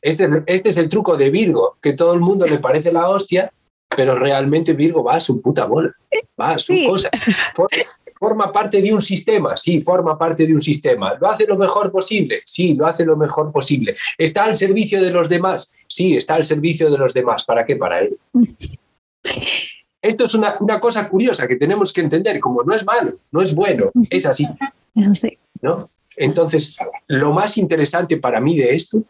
Este, este, es el truco de Virgo, que todo el mundo le parece la hostia, pero realmente Virgo va a su puta bola, va a su cosa. Forma, parte de un sistema, sí, forma parte de un sistema. ¿Lo hace lo mejor posible? Sí, lo hace lo mejor posible. ¿Está al servicio de los demás? Sí, está al servicio de los demás. ¿Para qué? Para él. Esto es una, una cosa curiosa que tenemos que entender, como no es malo, no es bueno, es así. ¿no? Entonces, lo más interesante para mí de esto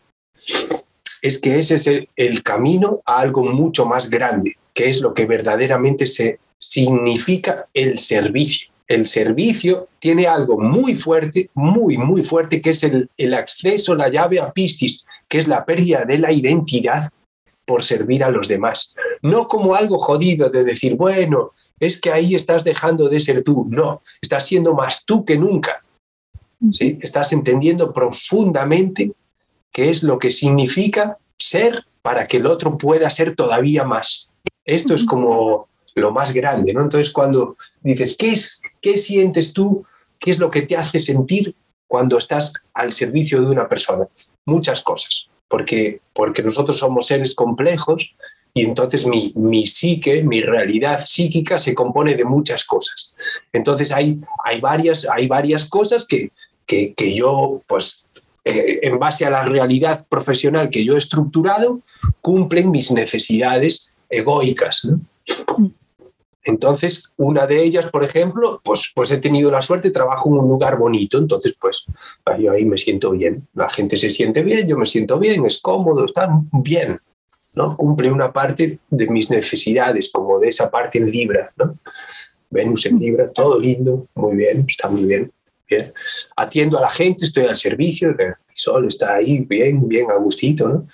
es que ese es el, camino a algo mucho más grande, que es lo que verdaderamente se significa el servicio. El servicio tiene algo muy fuerte, muy, muy fuerte, que es el, el acceso, la llave a Piscis, que es la pérdida de la identidad por servir a los demás. No como algo jodido de decir, bueno, es que ahí estás dejando de ser tú. No, estás siendo más tú que nunca. ¿Sí? Estás entendiendo profundamente qué es lo que significa ser para que el otro pueda ser todavía más. Esto es como lo más grande, ¿no? Entonces cuando dices, ¿qué, es, qué sientes tú? ¿Qué es lo que te hace sentir cuando estás al servicio de una persona? Muchas cosas, porque, porque nosotros somos seres complejos y entonces mi, mi psique, mi realidad psíquica se compone de muchas cosas. Entonces hay, hay, varias, hay varias cosas que, que, yo, pues, eh, en base a la realidad profesional que yo he estructurado, cumplen mis necesidades egoicas. Entonces, una de ellas, por ejemplo, pues, pues he tenido la suerte, trabajo en un lugar bonito, entonces pues yo ahí me siento bien. La gente se siente bien, yo me siento bien, es cómodo, está bien, ¿no? Cumple una parte de mis necesidades, como de esa parte en Libra, ¿no? Venus en Libra, todo lindo, muy bien, está muy bien. Bien. Atiendo a la gente, estoy al servicio, el sol está ahí bien, bien a gustito, ¿no?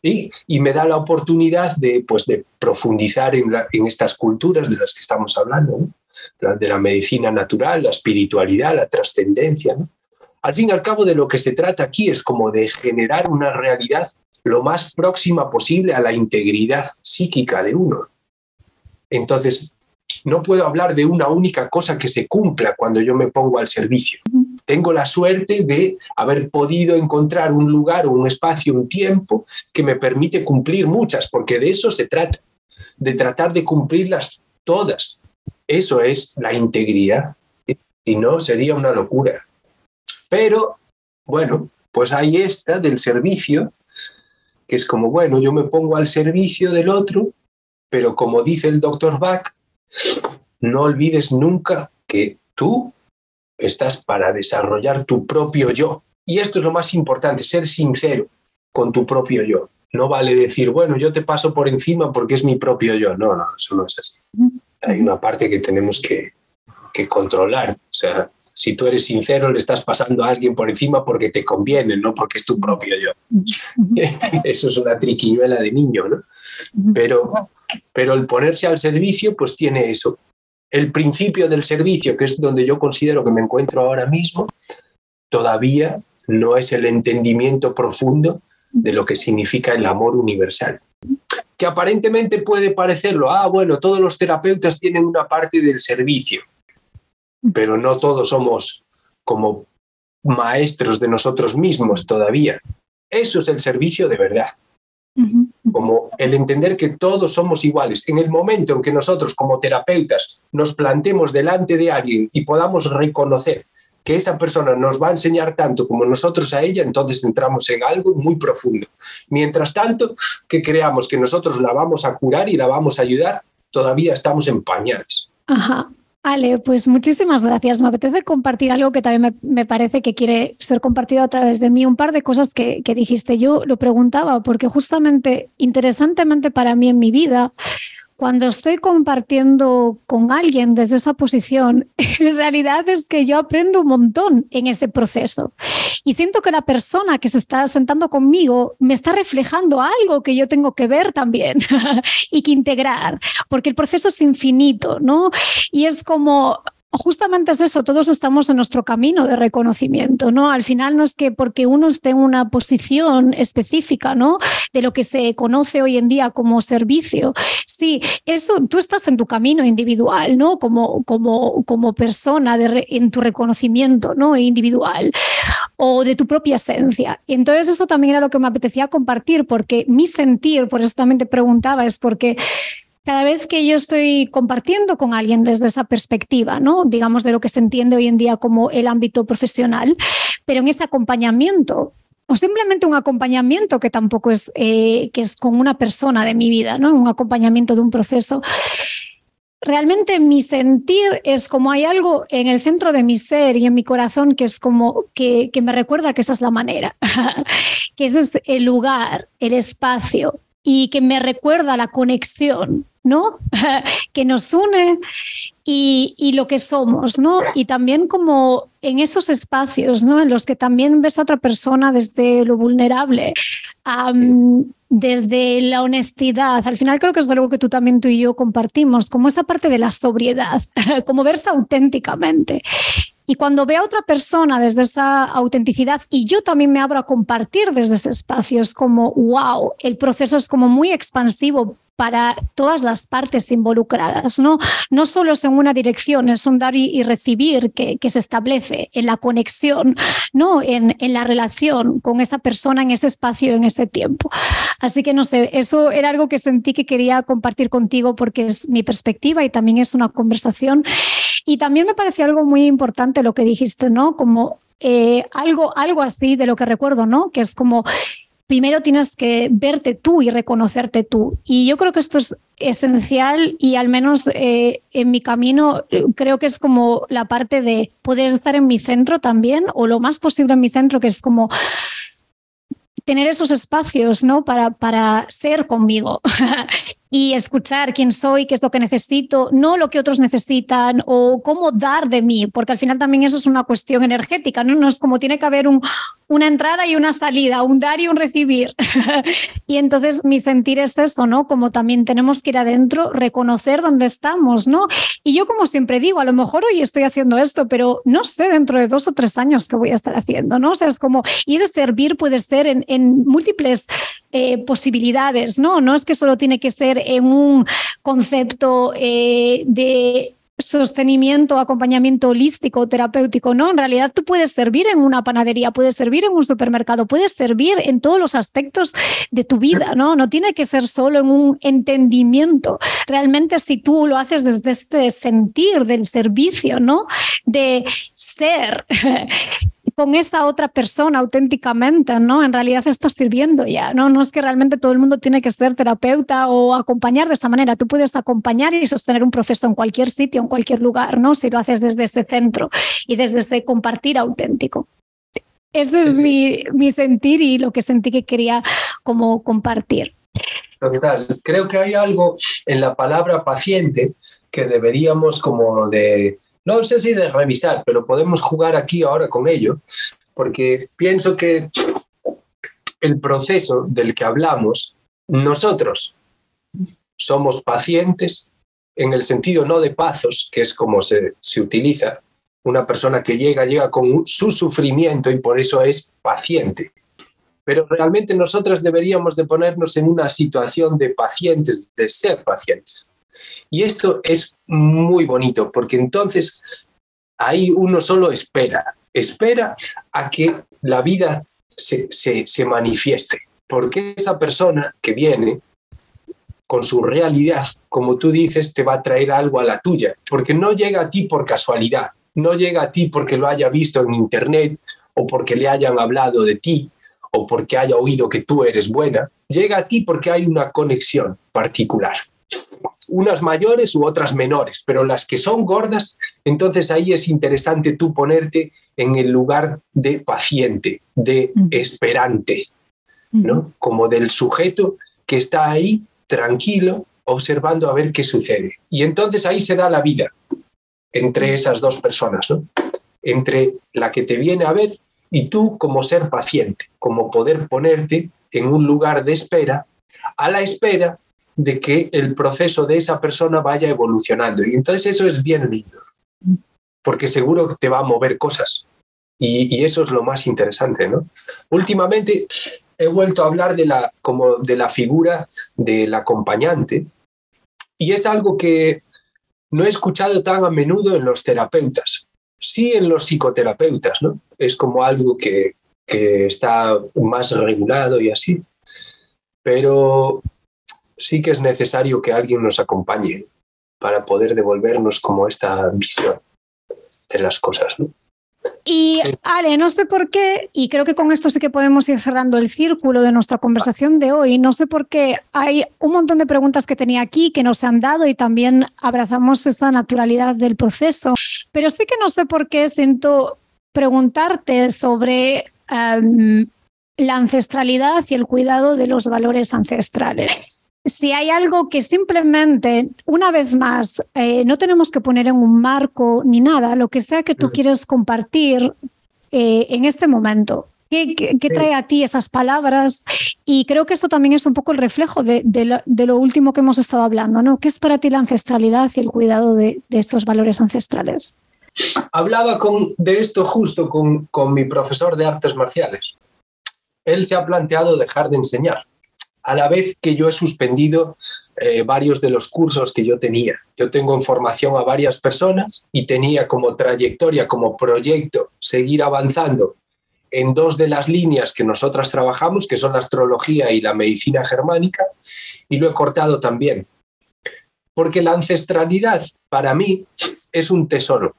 Y, y, me da la oportunidad de, pues, de profundizar en, estas culturas de las que estamos hablando, de la medicina natural, la espiritualidad, la trascendencia. Al fin y al cabo de lo que se trata aquí es como de generar una realidad lo más próxima posible a la integridad psíquica de uno. Entonces, no puedo hablar de una única cosa que se cumpla cuando yo me pongo al servicio. Tengo la suerte de haber podido encontrar un lugar, un espacio, un tiempo que me permite cumplir muchas, porque de eso se trata, de tratar de cumplirlas todas. Eso es la integridad. Si no, sería una locura. Pero, bueno, pues ahí está del servicio, que es como, bueno, yo me pongo al servicio del otro, pero como dice el doctor Bach, no olvides nunca que tú estás para desarrollar tu propio yo. Y esto es lo más importante, ser sincero con tu propio yo. No vale decir, bueno, yo te paso por encima porque es mi propio yo. No, no, eso no es así. Hay una parte que tenemos que, que controlar. O sea, si tú eres sincero, le estás pasando a alguien por encima porque te conviene, no porque es tu propio yo. Eso es una triquiñuela de niño, ¿no? Pero pero el ponerse al servicio, pues tiene eso. El principio del servicio, que es donde yo considero que me encuentro ahora mismo, todavía no es el entendimiento profundo de lo que significa el amor universal. Que aparentemente puede parecerlo, ah, bueno, todos los terapeutas tienen una parte del servicio, pero no todos somos como maestros de nosotros mismos todavía. Eso es el servicio de verdad el entender que todos somos iguales. En el momento en que nosotros como terapeutas nos plantemos delante de alguien y podamos reconocer que esa persona nos va a enseñar tanto como nosotros a ella, entonces entramos en algo muy profundo. Mientras tanto, que creamos que nosotros la vamos a curar y la vamos a ayudar, todavía estamos en pañales. Ajá. Ale, pues muchísimas gracias. Me apetece compartir algo que también me, parece que quiere ser compartido a través de mí. Un par de cosas que, que dijiste. Yo lo preguntaba porque justamente, interesantemente para mí en mi vida, cuando estoy compartiendo con alguien desde esa posición, en realidad es que yo aprendo un montón en este proceso. Y siento que la persona que se está sentando conmigo me está reflejando algo que yo tengo que ver también y que integrar, porque el proceso es infinito, ¿no? Y es como, justamente es eso, todos estamos en nuestro camino de reconocimiento, ¿no? Al final no es que porque uno esté en una posición específica, ¿no? De lo que se conoce hoy en día como servicio. Sí, eso, tú estás en tu camino individual, ¿no? Como, como, como persona en tu reconocimiento, ¿no? Individual o de tu propia esencia. Y entonces eso también era lo que me apetecía compartir, porque mi sentir, por eso también te preguntaba, es porque cada vez que yo estoy compartiendo con alguien desde esa perspectiva, ¿no? digamos, de lo que se entiende hoy en día como el ámbito profesional, pero en ese acompañamiento o simplemente un acompañamiento que tampoco es, eh, que es con una persona de mi vida, ¿no? un acompañamiento de un proceso. Realmente mi sentir es como hay algo en el centro de mi ser y en mi corazón que es como que, que me recuerda que esa es la manera, que ese es el lugar, el espacio y que me recuerda la conexión ¿no? que nos une y, y, lo que somos, ¿no? Y también como en esos espacios, ¿no? En los que también ves a otra persona desde lo vulnerable, desde la honestidad. Al final creo que es algo que tú también tú y yo compartimos, como esa parte de la sobriedad, como verse auténticamente. Y cuando veo a otra persona desde esa autenticidad y yo también me abro a compartir desde ese espacio, es como, wow, el proceso es como muy expansivo para todas las partes involucradas, ¿no? No solo es en una dirección, es un dar y, recibir que, se establece en la conexión, ¿no? En, en, la relación con esa persona en ese espacio, en ese tiempo. Así que no sé, eso era algo que sentí que quería compartir contigo porque es mi perspectiva y también es una conversación. Y también me pareció algo muy importante lo que dijiste, ¿no? Como eh, algo, algo así de lo que recuerdo, ¿no? Que es como primero tienes que verte tú y reconocerte tú. Y yo creo que esto es esencial y al menos eh, en mi camino creo que es como la parte de poder estar en mi centro también o lo más posible en mi centro, que es como tener esos espacios ¿no? para, para ser conmigo y escuchar quién soy, qué es lo que necesito, no lo que otros necesitan o cómo dar de mí, porque al final también eso es una cuestión energética, no, no es como tiene que haber un, una entrada y una salida, un dar y un recibir. y entonces mi sentir es eso, ¿no? Como también tenemos que ir adentro, reconocer dónde estamos, ¿no? Y yo como siempre digo, a lo mejor hoy estoy haciendo esto, pero no sé dentro de dos o tres años qué voy a estar haciendo, ¿no? O sea, es como, y ese servir puede ser en, en múltiples eh, posibilidades, ¿no? No es que solo tiene que ser en un concepto eh, de sostenimiento, acompañamiento holístico, terapéutico, ¿no? En realidad tú puedes servir en una panadería, puedes servir en un supermercado, puedes servir en todos los aspectos de tu vida, ¿no? No tiene que ser solo en un entendimiento. Realmente si tú lo haces desde este sentir del servicio, ¿no? De ser con esa otra persona auténticamente, ¿no? En realidad estás sirviendo ya, ¿no? No es que realmente todo el mundo tiene que ser terapeuta o acompañar de esa manera. Tú puedes acompañar y sostener un proceso en cualquier sitio, en cualquier lugar, ¿no? Si lo haces desde ese centro y desde ese compartir auténtico. Ese es Mi, mi sentir y lo que sentí que quería como compartir. Total, creo que hay algo en la palabra paciente que deberíamos como de no sé si de revisar, pero podemos jugar aquí ahora con ello, porque pienso que el proceso del que hablamos, nosotros somos pacientes en el sentido no de pazos, que es como se, se utiliza, una persona que llega, llega con su sufrimiento y por eso es paciente. Pero realmente nosotros deberíamos de ponernos en una situación de pacientes, de ser pacientes. Y esto es muy bonito, porque entonces ahí uno solo espera, espera a que la vida se, se, manifieste, porque esa persona que viene con su realidad, como tú dices, te va a traer algo a la tuya, porque no llega a ti por casualidad, no llega a ti porque lo haya visto en internet o porque le hayan hablado de ti o porque haya oído que tú eres buena, llega a ti porque hay una conexión particular unas mayores u otras menores, pero las que son gordas, entonces ahí es interesante tú ponerte en el lugar de paciente, de esperante, ¿no? Como del sujeto que está ahí tranquilo, observando a ver qué sucede. Y entonces ahí se da la vida entre esas dos personas, ¿no? Entre la que te viene a ver y tú como ser paciente, como poder ponerte en un lugar de espera, a la espera de que el proceso de esa persona vaya evolucionando. Y entonces eso es bien lindo, porque seguro te va a mover cosas. Y, eso es lo más interesante, ¿no? Últimamente he vuelto a hablar de la, como de la figura del acompañante y es algo que no he escuchado tan a menudo en los terapeutas, sí en los psicoterapeutas, ¿no? Es como algo que, que está más regulado y así. Pero sí que es necesario que alguien nos acompañe para poder devolvernos como esta visión de las cosas. Y Ale, no sé por qué, y creo que con esto sí que podemos ir cerrando el círculo de nuestra conversación de hoy, no sé por qué hay un montón de preguntas que tenía aquí que nos han dado y también abrazamos esa naturalidad del proceso, pero sí que no sé por qué siento preguntarte sobre em, la ancestralidad y el cuidado de los valores ancestrales si hay algo que simplemente, una vez más, eh, no tenemos que poner en un marco ni nada, lo que sea que tú quieres compartir eh, en este momento. ¿Qué, trae a ti esas palabras? Y creo que esto también es un poco el reflejo de, lo, último que hemos estado hablando, ¿no? ¿Qué es para ti la ancestralidad y el cuidado de, estos valores ancestrales? Hablaba con, de esto justo con, con mi profesor de artes marciales. Él se ha planteado dejar de enseñar a la vez que yo he suspendido eh, varios de los cursos que yo tenía. Yo tengo en formación a varias personas y tenía como trayectoria, como proyecto, seguir avanzando en dos de las líneas que nosotras trabajamos, que son la astrología y la medicina germánica, y lo he cortado también. Porque la ancestralidad para mí es un tesoro.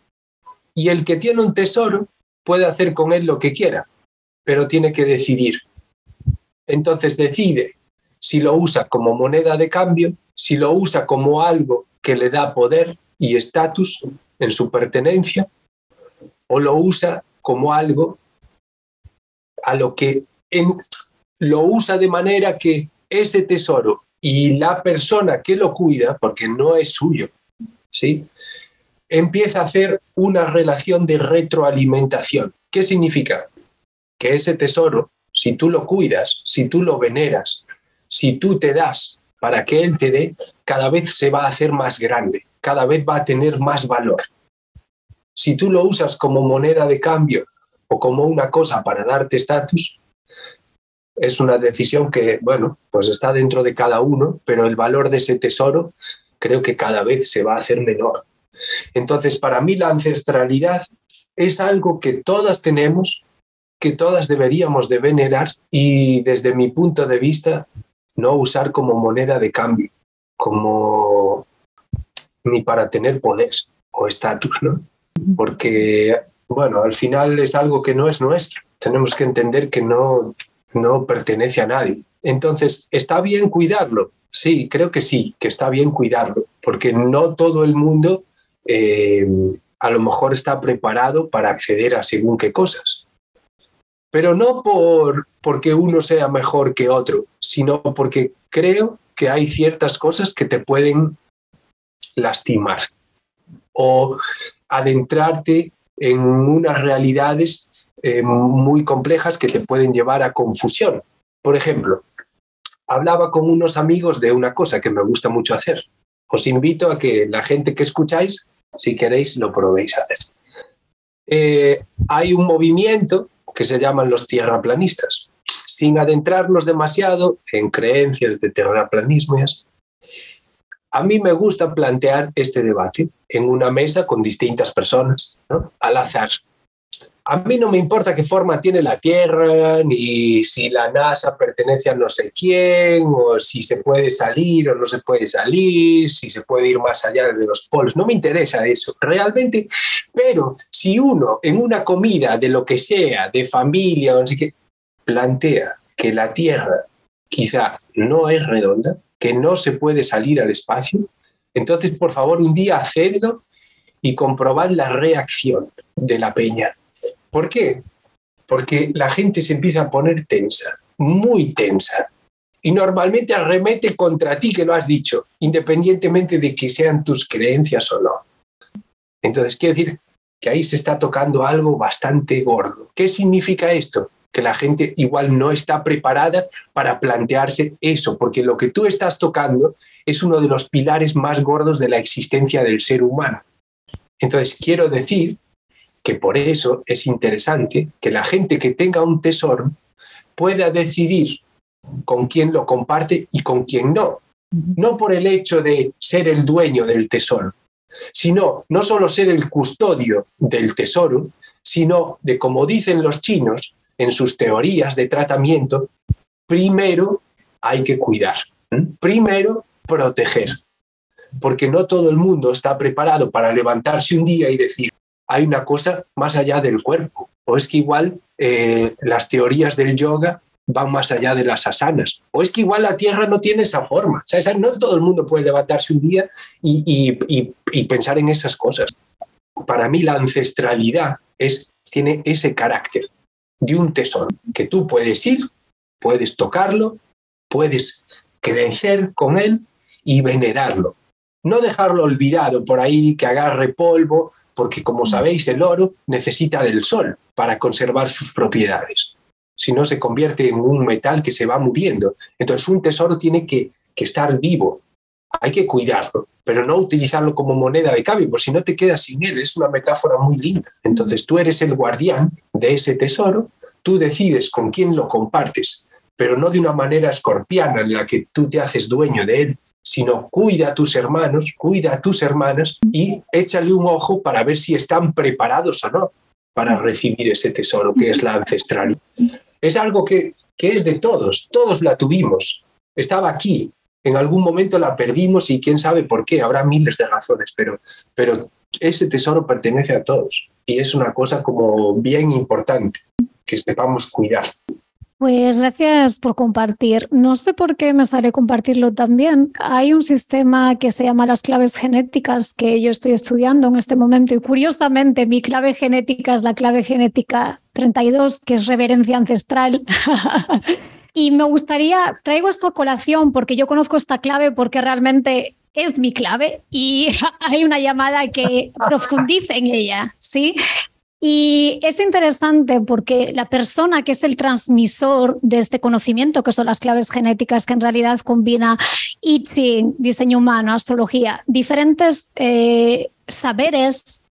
Y el que tiene un tesoro puede hacer con él lo que quiera, pero tiene que decidir entonces decide si lo usa como moneda de cambio, si lo usa como algo que le da poder y estatus en su pertenencia, o lo usa como algo a lo que lo usa de manera que ese tesoro y la persona que lo cuida, porque no es suyo, ¿sí? empieza a hacer una relación de retroalimentación. ¿Qué significa? Que ese tesoro, si tú lo cuidas, si tú lo veneras, si tú te das para que él te dé, cada vez se va a hacer más grande, cada vez va a tener más valor. Si tú lo usas como moneda de cambio o como una cosa para darte estatus, es una decisión que, bueno, pues está dentro de cada uno, pero el valor de ese tesoro creo que cada vez se va a hacer menor. Entonces, para mí la ancestralidad es algo que todas tenemos, que todas deberíamos de venerar y desde mi punto de vista no usar como moneda de cambio, como ni para tener poder o estatus, ¿no? Porque, bueno, al final es algo que no es nuestro. Tenemos que entender que no, no pertenece a nadie. Entonces, ¿está bien cuidarlo? Sí, creo que sí, que está bien cuidarlo, porque no todo el mundo eh, a lo mejor está preparado para acceder a según qué cosas. Pero no por, porque uno sea mejor que otro, sino porque creo que hay ciertas cosas que te pueden lastimar o adentrarte en unas realidades eh, muy complejas que te pueden llevar a confusión. Por ejemplo, hablaba con unos amigos de una cosa que me gusta mucho hacer. Os invito a que la gente que escucháis, si queréis, lo probéis a hacer. Eh, hay un movimiento que se llaman los tierraplanistas. Sin adentrarnos demasiado en creencias de terraplanismo a mí me gusta plantear este debate en una mesa con distintas personas, al azar, a mí no me importa qué forma tiene la Tierra, ni si la NASA pertenece a no sé quién, o si se puede salir o no se puede salir, si se puede ir más allá de los polos. No me interesa eso, realmente. Pero si uno en una comida de lo que sea, de familia o no plantea que la Tierra quizá no es redonda, que no se puede salir al espacio, entonces por favor un día hacedlo y comprobad la reacción de la peña ¿Por qué? Porque la gente se empieza a poner tensa, muy tensa. Y normalmente arremete contra ti que lo has dicho, independientemente de que sean tus creencias o no. Entonces, quiero decir que ahí se está tocando algo bastante gordo. ¿Qué significa esto? Que la gente igual no está preparada para plantearse eso, porque lo que tú estás tocando es uno de los pilares más gordos de la existencia del ser humano. Entonces, quiero decir que por eso es interesante que la gente que tenga un tesoro pueda decidir con quién lo comparte y con quién no. No por el hecho de ser el dueño del tesoro, sino no solo ser el custodio del tesoro, sino de, como dicen los chinos en sus teorías de tratamiento, primero hay que cuidar, primero proteger, porque no todo el mundo está preparado para levantarse un día y decir, hay una cosa más allá del cuerpo. O es que igual eh, las teorías del yoga van más allá de las asanas. O es que igual la Tierra no tiene esa forma. no todo el mundo puede levantarse un día y, y, pensar en esas cosas. Para mí la ancestralidad es, tiene ese carácter de un tesoro, que tú puedes ir, puedes tocarlo, puedes crecer con él y venerarlo. No dejarlo olvidado por ahí, que agarre polvo, porque como sabéis el oro necesita del sol para conservar sus propiedades. Si no, se convierte en un metal que se va muriendo. Entonces un tesoro tiene que, estar vivo. Hay que cuidarlo, pero no utilizarlo como moneda de cambio, porque si no te quedas sin él. Es una metáfora muy linda. Entonces tú eres el guardián de ese tesoro, tú decides con quién lo compartes, pero no de una manera escorpiana en la que tú te haces dueño de él, sino cuida a tus hermanos, cuida a tus hermanas y échale un ojo para ver si están preparados o no para recibir ese tesoro que es la ancestralidad. Es algo que, que es de todos, todos la tuvimos, estaba aquí, en algún momento la perdimos y quién sabe por qué, habrá miles de razones, pero, pero ese tesoro pertenece a todos y es una cosa como bien importante que sepamos cuidar. Pues gracias por compartir. No sé por qué me sale compartirlo también. Hay un sistema que se llama las claves genéticas que yo estoy estudiando en este momento y curiosamente mi clave genética es la clave genética 32, que es reverencia ancestral. y me gustaría, traigo esto a colación porque yo conozco esta clave porque realmente es mi clave y hay una llamada que profundice en ella, ¿sí? Y es interesante porque la persona que es el transmisor de este conocimiento, que son las claves genéticas, que en realidad combina I diseño humano, astrología, diferentes eh, saberes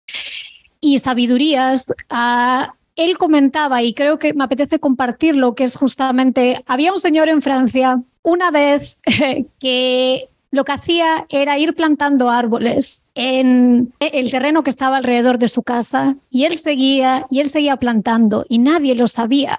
y sabidurías, uh, él comentaba, y creo que me apetece compartirlo, que es justamente, había un señor en Francia una vez que lo que hacía era ir plantando árboles en el terreno que estaba alrededor de su casa y él seguía y él seguía plantando y nadie lo sabía.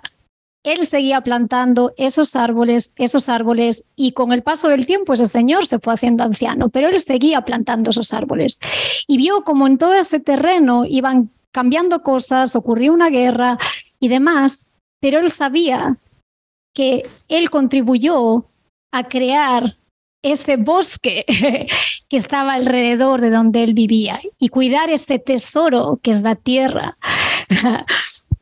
Él seguía plantando esos árboles, esos árboles y con el paso del tiempo ese señor se fue haciendo anciano, pero él seguía plantando esos árboles y vio como en todo ese terreno iban cambiando cosas, ocurrió una guerra y demás, pero él sabía que él contribuyó a crear ese bosque que estaba alrededor de donde él vivía y cuidar este tesoro que es la tierra.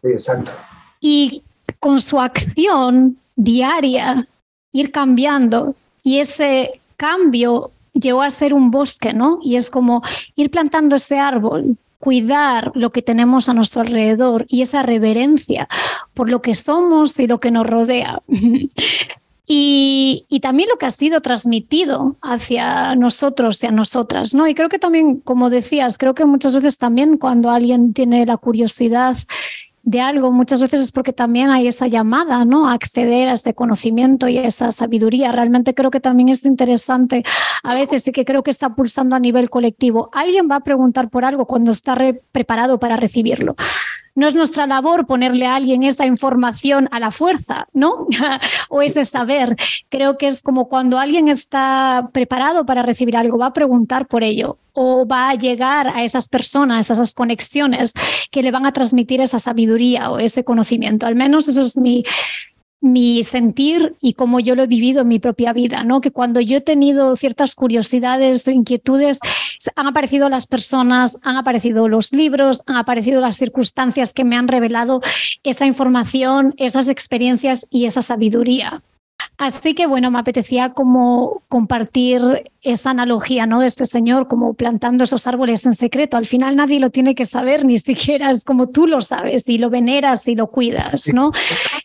exacto. Y con su acción diaria ir cambiando y ese cambio llegó a ser un bosque, ¿no? Y es como ir plantando ese árbol, cuidar lo que tenemos a nuestro alrededor y esa reverencia por lo que somos y lo que nos rodea. Y, también lo que ha sido transmitido hacia nosotros y a nosotras, ¿no? Y creo que también, como decías, creo que muchas veces también cuando alguien tiene la curiosidad de algo, muchas veces es porque también hay esa llamada, ¿no? A acceder a ese conocimiento y a esa sabiduría. Realmente creo que también es interesante, a veces sí que creo que está pulsando a nivel colectivo. Alguien va a preguntar por algo cuando está preparado para recibirlo. No es nuestra labor ponerle a alguien esa información a la fuerza, ¿no? o ese saber. Creo que es como cuando alguien está preparado para recibir algo, va a preguntar por ello o va a llegar a esas personas, a esas conexiones que le van a transmitir esa sabiduría o ese conocimiento. Al menos eso es mi, mi sentir y cómo yo lo he vivido en mi propia vida, ¿no? Que cuando yo he tenido ciertas curiosidades o inquietudes, han aparecido las personas, han aparecido los libros, han aparecido las circunstancias que me han revelado esa información, esas experiencias y esa sabiduría. Así que bueno, me apetecía como compartir esa analogía, ¿no? De este señor como plantando esos árboles en secreto. Al final nadie lo tiene que saber, ni siquiera es como tú lo sabes y lo veneras y lo cuidas, ¿no?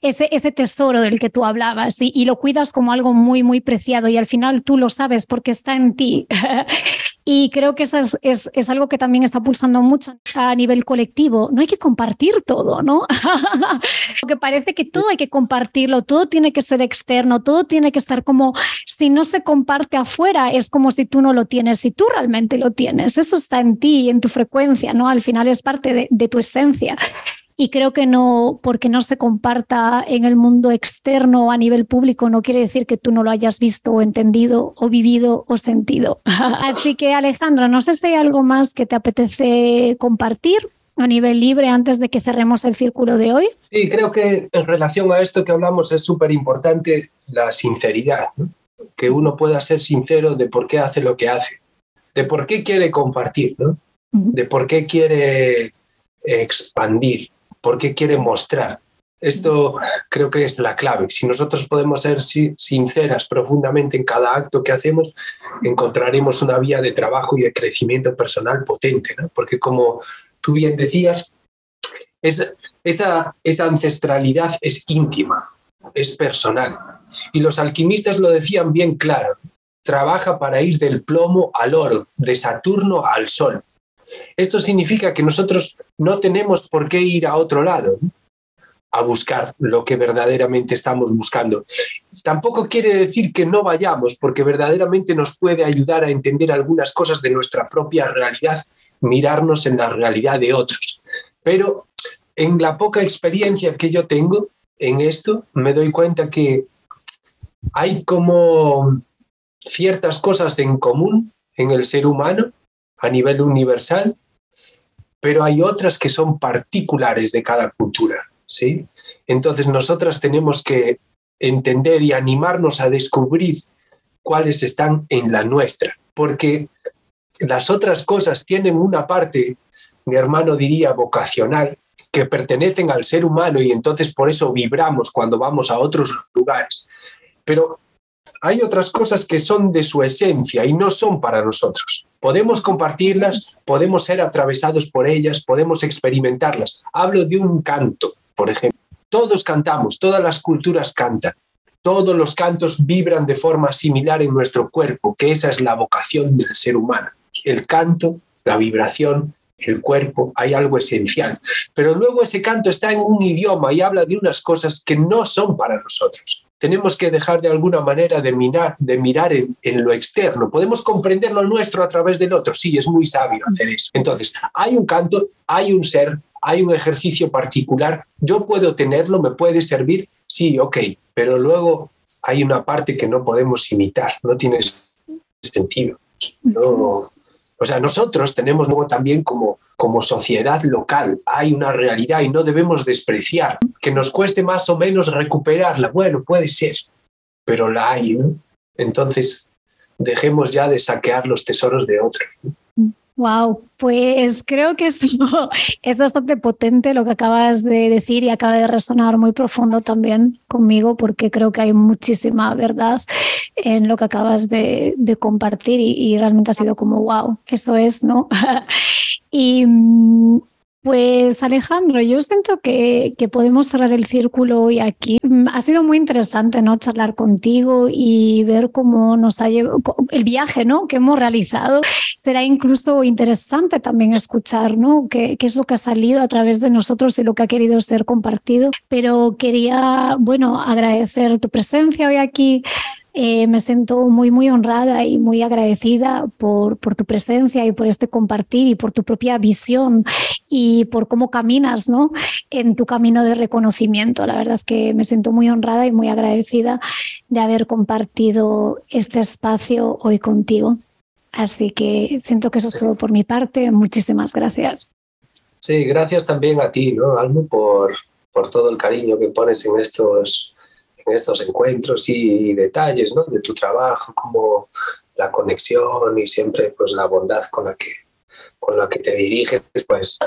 Ese, ese tesoro del que tú hablabas y, y lo cuidas como algo muy, muy preciado y al final tú lo sabes porque está en ti. y creo que eso es, es, es, algo que también está pulsando mucho a nivel colectivo. No hay que compartir todo, ¿no? Porque parece que todo hay que compartirlo, todo tiene que ser externo, todo tiene que estar como, si no se comparte afuera, es como si tú no lo tienes, si tú realmente lo tienes, eso está en ti, en tu frecuencia, ¿no? Al final es parte de, de tu esencia. Y creo que no, porque no se comparta en el mundo externo o a nivel público, no quiere decir que tú no lo hayas visto o entendido o vivido o sentido. Así que Alejandro, no sé si hay algo más que te apetece compartir a nivel libre antes de que cerremos el círculo de hoy? Sí, creo que en relación a esto que hablamos es súper importante la sinceridad, que uno pueda ser sincero de por qué hace lo que hace, de por qué quiere compartir, ¿no? de por qué quiere expandir, por qué quiere mostrar. Esto creo que es la clave. Si nosotros podemos ser sinceras profundamente en cada acto que hacemos, encontraremos una vía de trabajo y de crecimiento personal potente, ¿no? porque como tú bien decías, esa, esa ancestralidad es íntima, es personal. Y los alquimistas lo decían bien claro, trabaja para ir del plomo al oro, de Saturno al Sol. Esto significa que nosotros no tenemos por qué ir a otro lado a buscar lo que verdaderamente estamos buscando. Tampoco quiere decir que no vayamos, porque verdaderamente nos puede ayudar a entender algunas cosas de nuestra propia realidad mirarnos en la realidad de otros. Pero en la poca experiencia que yo tengo en esto, me doy cuenta que hay como ciertas cosas en común en el ser humano a nivel universal, pero hay otras que son particulares de cada cultura, ¿sí? Entonces nosotras tenemos que entender y animarnos a descubrir cuáles están en la nuestra, porque las otras cosas tienen una parte, mi hermano diría, vocacional, que pertenecen al ser humano y entonces por eso vibramos cuando vamos a otros lugares. Pero hay otras cosas que son de su esencia y no son para nosotros. Podemos compartirlas, podemos ser atravesados por ellas, podemos experimentarlas. Hablo de un canto, por ejemplo. Todos cantamos, todas las culturas cantan. Todos los cantos vibran de forma similar en nuestro cuerpo, que esa es la vocación del ser humano. El canto, la vibración, el cuerpo, hay algo esencial. Pero luego ese canto está en un idioma y habla de unas cosas que no son para nosotros. Tenemos que dejar de alguna manera de mirar, de en, en, lo externo. Podemos comprender lo nuestro a través del otro. Sí, es muy sabio hacer eso. Entonces, hay un canto, hay un ser, hay un ejercicio particular. Yo puedo tenerlo, me puede servir. Sí, ok. Pero luego hay una parte que no podemos imitar. No tiene sentido. No, o sea, nosotros tenemos luego también como, como sociedad local, hay una realidad y no debemos despreciar. Que nos cueste más o menos recuperarla, bueno, puede ser, pero la hay, ¿no? Entonces, dejemos ya de saquear los tesoros de otros. Wow, pues creo que es bastante potente lo que acabas de decir y acaba de resonar muy profundo también conmigo porque creo que hay muchísima verdad en lo que acabas de, compartir y, y, realmente ha sido como wow, eso es, ¿no? y pues Alejandro, yo siento que, que, podemos cerrar el círculo hoy aquí. Mm, ha sido muy interesante ¿no? charlar contigo y ver cómo nos ha llevado el viaje ¿no? que hemos realizado. Será incluso interesante también escuchar ¿no? qué, qué es lo que ha salido a través de nosotros y lo que ha querido ser compartido. Pero quería bueno, agradecer tu presencia hoy aquí. Eh, me siento muy, muy honrada y muy agradecida por, por tu presencia y por este compartir y por tu propia visión y por cómo caminas ¿no? en tu camino de reconocimiento. La verdad es que me siento muy honrada y muy agradecida de haber compartido este espacio hoy contigo. Así que siento que eso es todo por mi parte. Muchísimas gracias. Sí, gracias también a ti, ¿no, Almo, por, por todo el cariño que pones en estos en estos encuentros y, detalles ¿no? de tu trabajo, como la conexión y siempre pues la bondad con la que, con la que te diriges pues,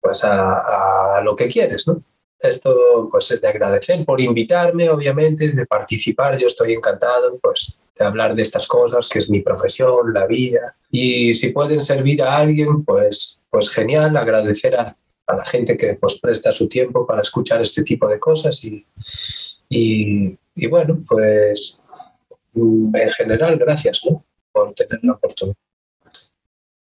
pues a, a lo que quieres. ¿no? Esto pues es de agradecer por invitarme, obviamente, de participar. Yo estoy encantado pues, de hablar de estas cosas, que es mi profesión, la vida. Y si pueden servir a alguien, pues, pues genial, agradecer a, a la gente que pues, presta su tiempo para escuchar este tipo de cosas y, y, y bueno, pues en general, gracias ¿no? por tener la oportunidad.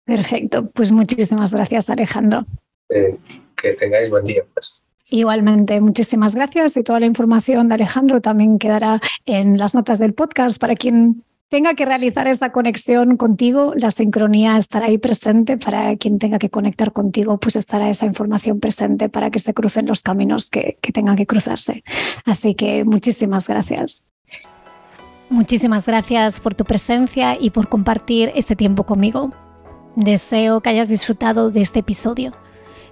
Perfecto, pues muchísimas gracias Alejandro. Eh, que tengáis buen día. Pues. Igualmente, muchísimas gracias y toda la información de Alejandro también quedará en las notas del podcast para quien tenga que realizar esta conexión contigo, la sincronía estará ahí presente. Para quien tenga que conectar contigo, pues estará esa información presente para que se crucen los caminos que, que tengan que cruzarse. Así que muchísimas gracias. Muchísimas gracias por tu presencia y por compartir este tiempo conmigo. Deseo que hayas disfrutado de este episodio.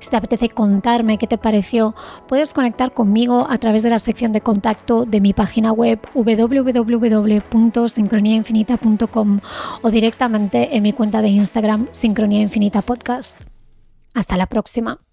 Si te apetece contarme qué te pareció, puedes conectar conmigo a través de la sección de contacto de mi página web www.sincroniainfinita.com o directamente en mi cuenta de Instagram Sincronía Infinita Podcast. Hasta la próxima.